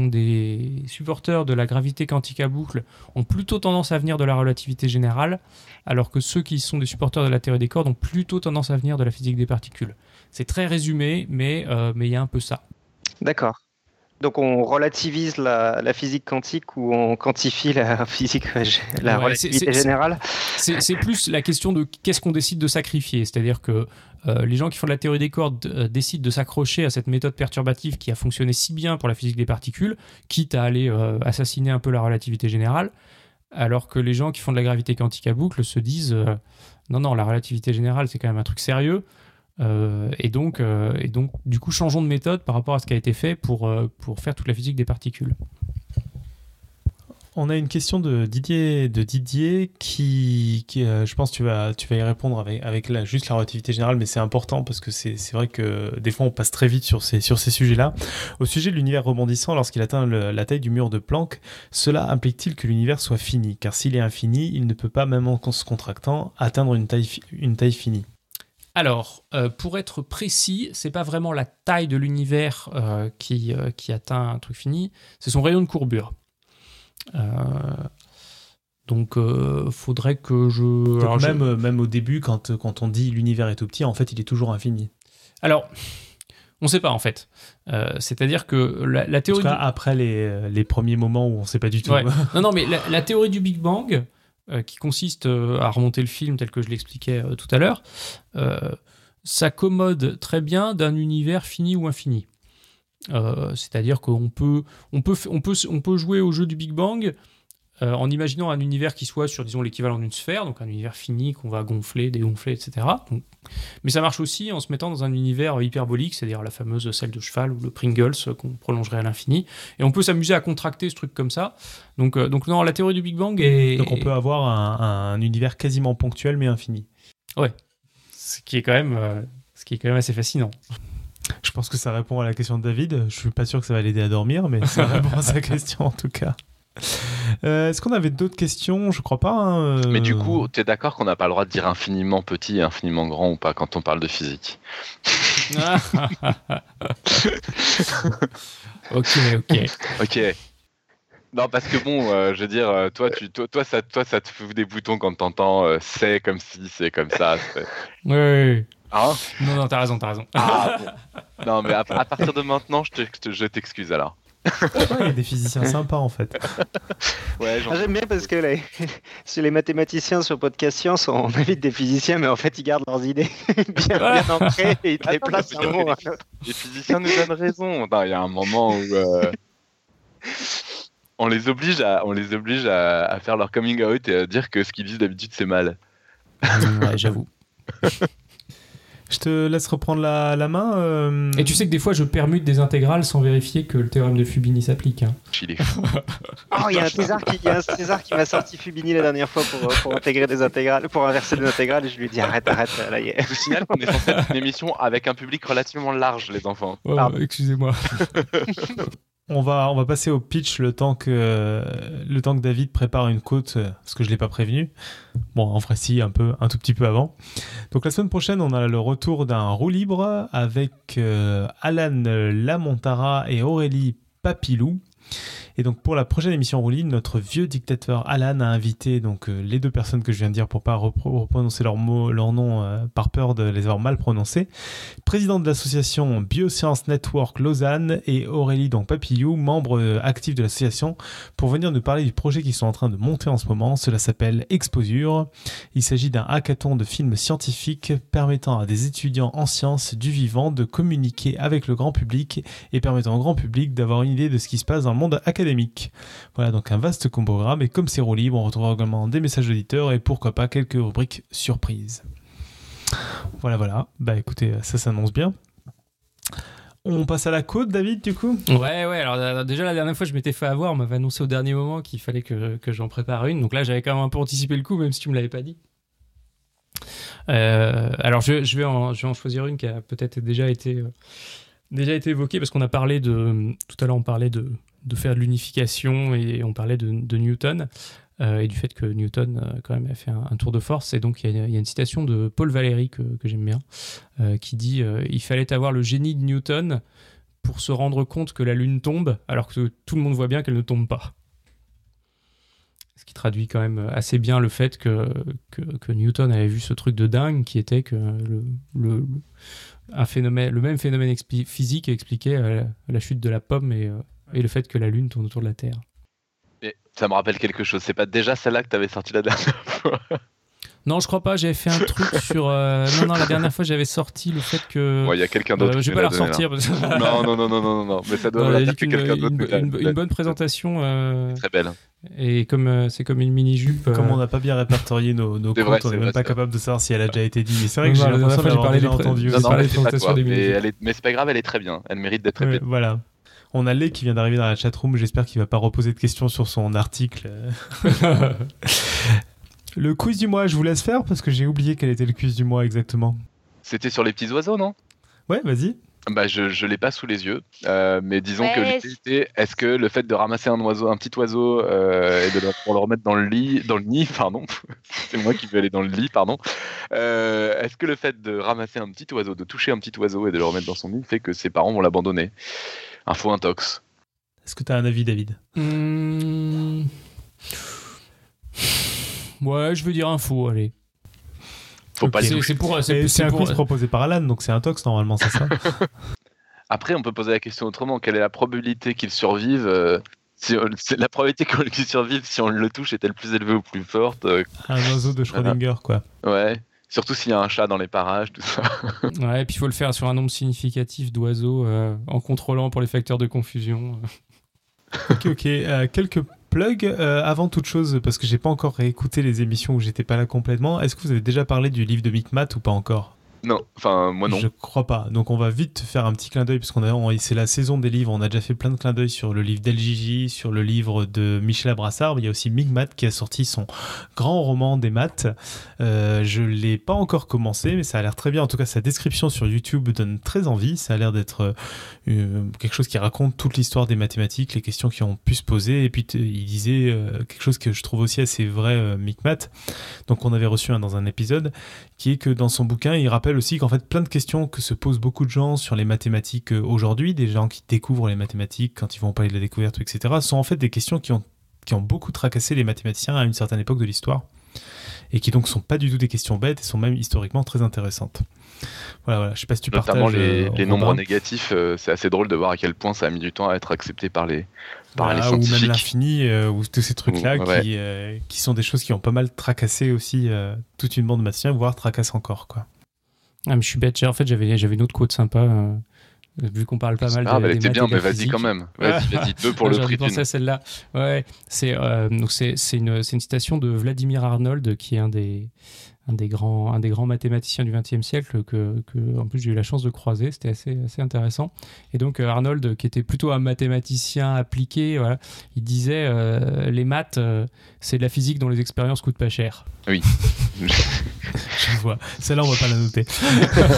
des supporters de la gravité quantique à boucle ont plutôt tendance à venir de la relativité générale, alors que ceux qui sont des supporters de la théorie des cordes ont plutôt tendance à venir de la physique des particules. C'est très résumé, mais euh, mais il y a un peu ça. D'accord. Donc on relativise la, la physique quantique ou on quantifie la [LAUGHS] physique, la Ouais, relativité c'est- c'est- générale C'est c'est plus la question de qu'est-ce qu'on décide de sacrifier. C'est-à-dire que euh, les gens qui font de la théorie des cordes euh, décident de s'accrocher à cette méthode perturbative qui a fonctionné si bien pour la physique des particules, quitte à aller euh, assassiner un peu la relativité générale, alors que les gens qui font de la gravité quantique à boucle se disent euh, non, non, la relativité générale, c'est quand même un truc sérieux. Euh, et, donc, euh, et donc, du coup, changeons de méthode par rapport à ce qui a été fait pour, euh, pour faire toute la physique des particules. On a une question de Didier, de Didier qui, je pense, tu vas, tu vas y répondre avec, avec juste la relativité générale, mais c'est important parce que c'est vrai que des fois on passe très vite sur ces, sur ces sujets-là. Au sujet de l'univers rebondissant, lorsqu'il atteint la taille du mur de Planck, cela implique-t-il que l'univers soit fini? Car s'il est infini, il ne peut pas, même en se contractant, atteindre une taille, une taille finie. Alors, euh, pour être précis, c'est pas vraiment la taille de l'univers euh, qui, euh, qui atteint un truc fini, c'est son rayon de courbure. Donc, faudrait que je. Donc alors, même, même au début, quand, quand on dit l'univers est tout petit, en fait, il est toujours infini. alors, on sait pas en fait. Euh, C'est-à-dire que la, la En théorie. tout cas, du- après les, les premiers moments où on ne sait pas du tout. Ouais. [LAUGHS] Non, non, mais la, la théorie du Big Bang, qui consiste euh, à remonter le film tel que je l'expliquais euh, tout à l'heure, euh, s'accommode très bien d'un univers fini ou infini. Euh, C'est-à-dire qu'on peut, on on peut jouer au jeu du Big Bang euh, en imaginant un univers qui soit sur, disons, l'équivalent d'une sphère, donc un univers fini qu'on va gonfler, dégonfler, etc. Donc- mais ça marche aussi en se mettant dans un univers hyperbolique, c'est-à-dire la fameuse selle de cheval ou le Pringles qu'on prolongerait à l'infini. Et on peut s'amuser à contracter ce truc comme ça. Donc, euh, donc non, la théorie du Big Bang est... Donc on peut avoir un, un univers quasiment ponctuel mais infini. Ce qui est quand même, euh, ce qui est quand même assez fascinant. Je pense que ça répond à la question de David. Je suis pas sûr que ça va l'aider à dormir, mais ça [LAUGHS] répond à sa question en tout cas. Euh, Est-ce qu'on avait d'autres questions? Je crois pas. hein, euh. Mais du coup, tu es d'accord qu'on n'a pas le droit de dire infiniment petit et infiniment grand ou pas quand on parle de physique? [LAUGHS] Ok, ok. Ok. Non, parce que bon, euh, je veux dire, toi, tu, toi, toi, ça, toi, ça te fout des boutons quand t'entends euh, c'est comme si, c'est comme ça. [LAUGHS] ouais, ouais. Hein? Non, non, t'as raison, t'as raison. Ah, [LAUGHS] bon. Non, mais à, à partir de maintenant, je te- je t'excuse alors. Ouais, il y a des physiciens [LAUGHS] sympas en fait. Ouais, Ah, J'aime bien parce que les, [LAUGHS] les mathématiciens sur Podcast Science, on invite des physiciens, mais en fait, ils gardent leurs idées [LAUGHS] bien, bien ancrées et ils te les Attends, placent un mot. les physiciens nous donnent raison. Non, Il y a un moment où euh, on les oblige, à, on les oblige à, à faire leur coming out et à dire que ce qu'ils disent d'habitude c'est mal. ouais, j'avoue. Je te laisse reprendre la, la main. euh, Et tu sais que des fois, je permute des intégrales sans vérifier que le théorème de Fubini s'applique. hein. Il est fou. Oh, il y a un César qui, il y a un César qui m'a sorti Fubini la dernière fois pour, pour intégrer des intégrales, pour inverser des intégrales, et je lui ai dit arrête, arrête, là, y est. Je vous signale qu'on est censé être une émission avec un public relativement large, les enfants. Oh, excusez-moi. [LAUGHS] On va, on va passer au pitch le temps que, le temps que David prépare une côte, euh, parce que je ne l'ai pas prévenu. Bon, en vrai, si, un, peu, un tout petit peu avant. Donc la semaine prochaine, on a le retour d'un roue libre avec euh, Alan Lamontara et Aurélie Papilou. Et donc pour la prochaine émission Rouline, notre vieux dictateur Alan a invité donc euh, les deux personnes que je viens de dire pour pas reprononcer leur mot, leur nom euh, par peur de les avoir mal prononcés. Président de l'association Bioscience Network Lausanne et Aurélie donc Papillou, membre euh, actif de l'association, pour venir nous parler du projet qu'ils sont en train de monter en ce moment. Cela s'appelle Exposure. Il s'agit d'un hackathon de films scientifiques permettant à des étudiants en sciences du vivant de communiquer avec le grand public et permettant au grand public d'avoir une idée de ce qui se passe dans le monde académique voilà donc un vaste programme et comme c'est roue libre, on retrouvera également des messages d'auditeurs et pourquoi pas quelques rubriques surprises. Voilà voilà, bah écoutez, ça s'annonce bien. On passe à la côte, David, du coup? Ouais, ouais. Alors, euh, déjà, la dernière fois, je m'étais fait avoir. On m'avait annoncé au dernier moment qu'il fallait que, que j'en prépare une. Donc là, j'avais quand même un peu anticipé le coup, même si tu me l'avais pas dit. Euh, alors, je, vais en, je vais en choisir une qui a peut-être déjà été, euh, déjà été évoquée parce qu'on a parlé de. Tout à l'heure, on parlait de, de faire de l'unification et on parlait de, Newton euh, et du fait que Newton euh, quand même a fait un, tour de force. Et donc il y, a une citation de Paul Valéry que, j'aime bien euh, qui dit il fallait avoir le génie de Newton pour se rendre compte que la lune tombe alors que tout le monde voit bien qu'elle ne tombe pas. Ce qui traduit quand même assez bien le fait que, Newton avait vu ce truc de dingue qui était que le même phénomène physique expliquait la chute de la pomme et et le fait que la Lune tourne autour de la Terre. Et ça me rappelle quelque chose. C'est pas déjà celle-là que tu avais sorti la dernière [LAUGHS] fois non, je crois pas. J'avais fait un truc [LAUGHS] sur. Euh, non, non, la dernière fois, j'avais sorti le fait que. Il y a quelqu'un d'autre. Euh, je vais pas la ressortir. [LAUGHS] non, non, non, non, non, non, Mais ça doit être quelqu'un d'autre. Une, bonne présentation. Euh, très belle. Et comme c'est comme une mini jupe. Comme on n'a pas bien répertorié nos, nos comptes, on n'est même pas capable de savoir si elle a déjà été dit. C'est vrai que j'ai l'impression d'avoir déjà entendu. Non, non, mais c'est pas grave, elle est très bien. Elle mérite d'être bien. Voilà. On a Lé qui vient d'arriver dans la chatroom. J'espère qu'il va pas reposer de questions sur son article. [LAUGHS] le quiz du mois, je vous laisse faire parce que j'ai oublié quel était le quiz du mois exactement. C'était sur les petits oiseaux, non? Ouais, vas-y. Bah, je ne l'ai pas sous les yeux, euh, mais disons que l'idée est-ce que le fait de ramasser un oiseau, un petit oiseau euh, et de le, pour le remettre dans le lit, dans le nid, [LAUGHS] pardon, [LAUGHS] c'est moi qui vais aller dans le lit, pardon. Euh, est-ce que le fait de ramasser un petit oiseau, de toucher un petit oiseau et de le remettre dans son nid fait que ses parents vont l'abandonner? Info intox. Est-ce que tu as un avis, David mmh... Ouais, je veux dire info, allez. Faut pas les C'est un quiz proposé par Alan, donc c'est un tox normalement, c'est ça [LAUGHS] Après, on peut poser la question autrement. Quelle est la probabilité qu'il survive euh, si [LAUGHS] La probabilité qu'il survive si on le touche est-elle plus élevée ou plus forte euh, Un oiseau de Schrödinger, quoi. Ouais. Surtout s'il y a un chat dans les parages, tout ça. [LAUGHS] ouais, et puis il faut le faire sur un nombre significatif d'oiseaux euh, en contrôlant pour les facteurs de confusion. [LAUGHS] ok, ok. Euh, quelques plugs euh, avant toute chose, parce que j'ai pas encore réécouté les émissions où j'étais pas là complètement. Est-ce que vous avez déjà parlé du livre de Micmat ou pas encore? Non, enfin moi non. Je crois pas. Donc on va vite faire un petit clin d'œil parce qu'on a c'est la saison des livres. On a déjà fait plein de clins d'œil sur le livre d'LJJ, sur le livre de Michel Abrassard. Il y a aussi Migmat qui a sorti son grand roman des maths. Euh, je l'ai pas encore commencé, mais ça a l'air très bien. En tout cas, sa description sur YouTube donne très envie. Ça a l'air d'être euh, quelque chose qui raconte toute l'histoire des mathématiques, les questions qui ont pu se poser. Et puis il disait euh, quelque chose que je trouve aussi assez vrai, euh, Migmat. Donc on avait reçu un dans un épisode, qui est que dans son bouquin, il rappelle aussi qu'en fait, plein de questions que se posent beaucoup de gens sur les mathématiques euh, aujourd'hui, des gens qui découvrent les mathématiques quand ils vont parler de la découverte, etc., sont en fait des questions qui ont, qui ont beaucoup tracassé les mathématiciens à une certaine époque de l'histoire et qui donc sont pas du tout des questions bêtes et sont même historiquement très intéressantes. Voilà, voilà. Je sais pas si tu Notamment partages. les, euh, les nombres négatifs, euh, c'est assez drôle de voir à quel point ça a mis du temps à être accepté par les, par les scientifiques. Ou même l'infini, ou tous ces trucs-là qui, qui sont des choses qui ont pas mal tracassé aussi toute une bande de mathématiciens, voire tracassent encore. quoi. Ah, mais je suis bête. En fait, j'avais, j'avais une autre quote sympa. Euh, vu qu'on parle pas mal de. Ah, elle était bien, mais vas-y quand même. Vas-y, vas-y, [LAUGHS] deux pour le prix. Pensé à celle-là. Ouais, c'est, euh, donc c'est, c'est, une, c'est une citation de Vladimir Arnold, qui est un des, un des grands, un des grands mathématiciens du XXe siècle que, que, en plus, j'ai eu la chance de croiser. C'était assez, assez intéressant. Et donc, euh, Arnold, qui était plutôt un mathématicien appliqué, voilà, il disait euh, les maths, euh, c'est de la physique dont les expériences coûtent pas cher. Oui. [LAUGHS] Je vois. Celle-là, on va pas la noter.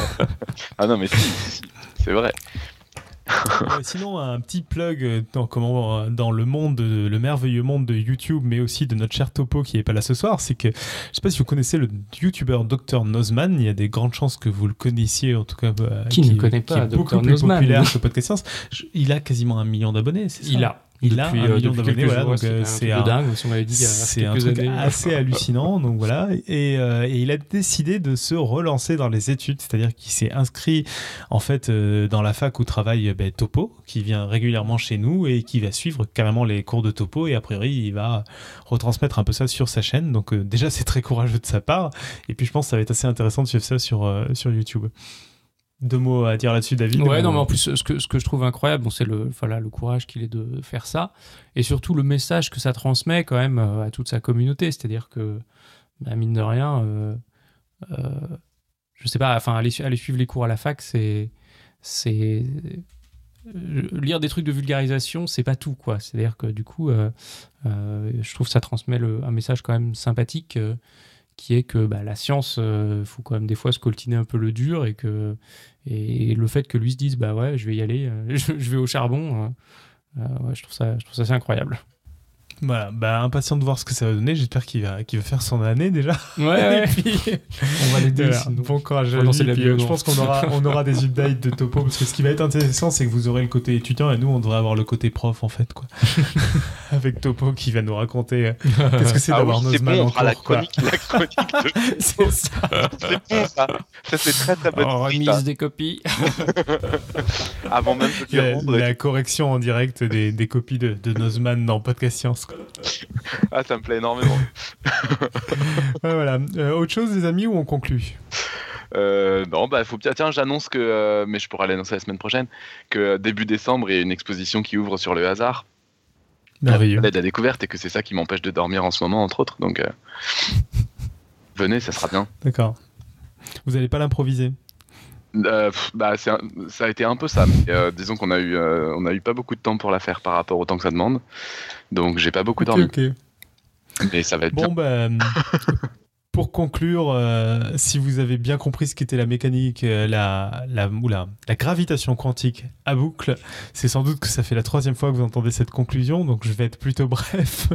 [LAUGHS] ah non, mais si, c'est vrai. Sinon, un petit plug dans, comment, dans le monde, le merveilleux monde de YouTube, mais aussi de notre cher Topo qui n'est pas là ce soir, c'est que je sais pas si vous connaissez le YouTuber Dr Nozman. Il y a des grandes chances que vous le connaissiez, en tout cas. qui, ne connaît pas Dr beaucoup plus populaire que Podcast Science. Il a quasiment un million d'abonnés, c'est ça? Il a. Il a un euh, million d'abonnés, voilà, donc euh, c'est un, dingue, si on m'avait dit c'est un truc assez [LAUGHS] hallucinant, donc voilà. Et, euh, et, il a décidé de se relancer dans les études, c'est-à-dire qu'il s'est inscrit en fait dans la fac où travaille ben, Topo, qui vient régulièrement chez nous et qui va suivre carrément les cours de Topo et a priori il va retransmettre un peu ça sur sa chaîne. Donc déjà c'est très courageux de sa part, et puis je pense que ça va être assez intéressant de suivre ça sur sur YouTube. Deux mots à dire là-dessus, David Ouais, non, mais en plus, ce que, ce que je trouve incroyable, bon, c'est le, voilà, le courage qu'il est de faire ça, et surtout le message que ça transmet quand même euh, à toute sa communauté. C'est-à-dire que, bah, mine de rien, euh, euh, je sais pas, enfin, aller, aller, suivre les cours à la fac, c'est. c'est lire des trucs de vulgarisation, c'est pas tout, quoi. C'est-à-dire que du coup, je trouve que ça transmet le, un message quand même sympathique qui est que bah, la science, il euh, faut quand même des fois se coltiner un peu le dur et que et le fait que lui se dise bah ouais, je vais y aller, euh, [LAUGHS] je, vais au charbon, euh, je trouve ça, je trouve ça assez incroyable. Voilà, bah, impatient de voir ce que ça va donner. J'espère qu'il va, qu'il va faire son année déjà. Ouais, [LAUGHS] on va l'aider. Bon courage à lui. je pense qu'on aura, [LAUGHS] on aura des updates de topo parce que ce qui va être intéressant, c'est que vous aurez le côté étudiant et nous, on devrait avoir le côté prof en fait, quoi. [LAUGHS] Avec topo qui va nous raconter euh, qu'est-ce que c'est ah d'avoir nos Nozman bon, la chronique, la chronique c'est ça. C'est bon ça. Ça c'est très très bonne. On remise des copies. Avant même de la, la correction en direct des, des copies de, de Nozman dans Podcast Science. Ah, ça me plaît énormément. [LAUGHS] voilà. Euh, autre chose, les amis, ou on conclut euh, non, bah, faut bien. Tiens, j'annonce que, euh, mais je pourrais l'annoncer la semaine prochaine, que début décembre, il y a une exposition qui ouvre sur le hasard. Merveilleux. L'aide à découverte et que c'est ça qui m'empêche de dormir en ce moment, entre autres. Donc, [LAUGHS] venez, ça sera bien. D'accord. Vous n'allez pas l'improviser bah, ça a été un peu ça. disons qu'on a eu, on a eu pas beaucoup de temps pour la faire par rapport au temps que ça demande. Donc j'ai pas beaucoup dormi. Mais ça va être bon, bien. Bah, [LAUGHS] pour conclure, euh, si vous avez bien compris ce qu'était la mécanique, euh, la, la, la gravitation quantique à boucle, c'est sans doute que ça fait la troisième fois que vous entendez cette conclusion, donc je vais être plutôt [LAUGHS] bref.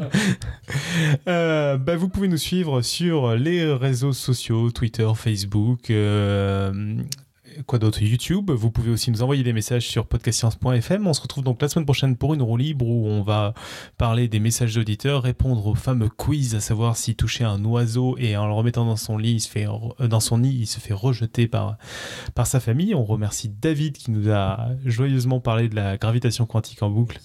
euh, bah, vous pouvez nous suivre sur les réseaux sociaux, Twitter, Facebook, euh, quoi d'autre YouTube. Vous pouvez aussi nous envoyer des messages sur podcastscience.fm. On se retrouve donc la semaine prochaine pour une roue libre où on va parler des messages d'auditeurs, répondre aux fameux quiz, à savoir si toucher un oiseau et en le remettant dans son lit, il se fait, euh, dans son nid, il se fait rejeter par, par sa famille. On remercie David qui nous a joyeusement parlé de la gravitation quantique en boucle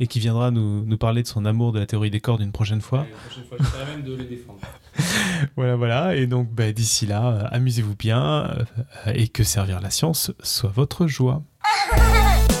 et qui viendra nous, nous parler de son amour de la théorie des cordes une prochaine fois. prochaine fois, je même de les défendre. [LAUGHS] voilà, voilà. Et donc, bah, d'ici là, euh, amusez-vous bien euh, et que servir la science soit votre joie. [LAUGHS]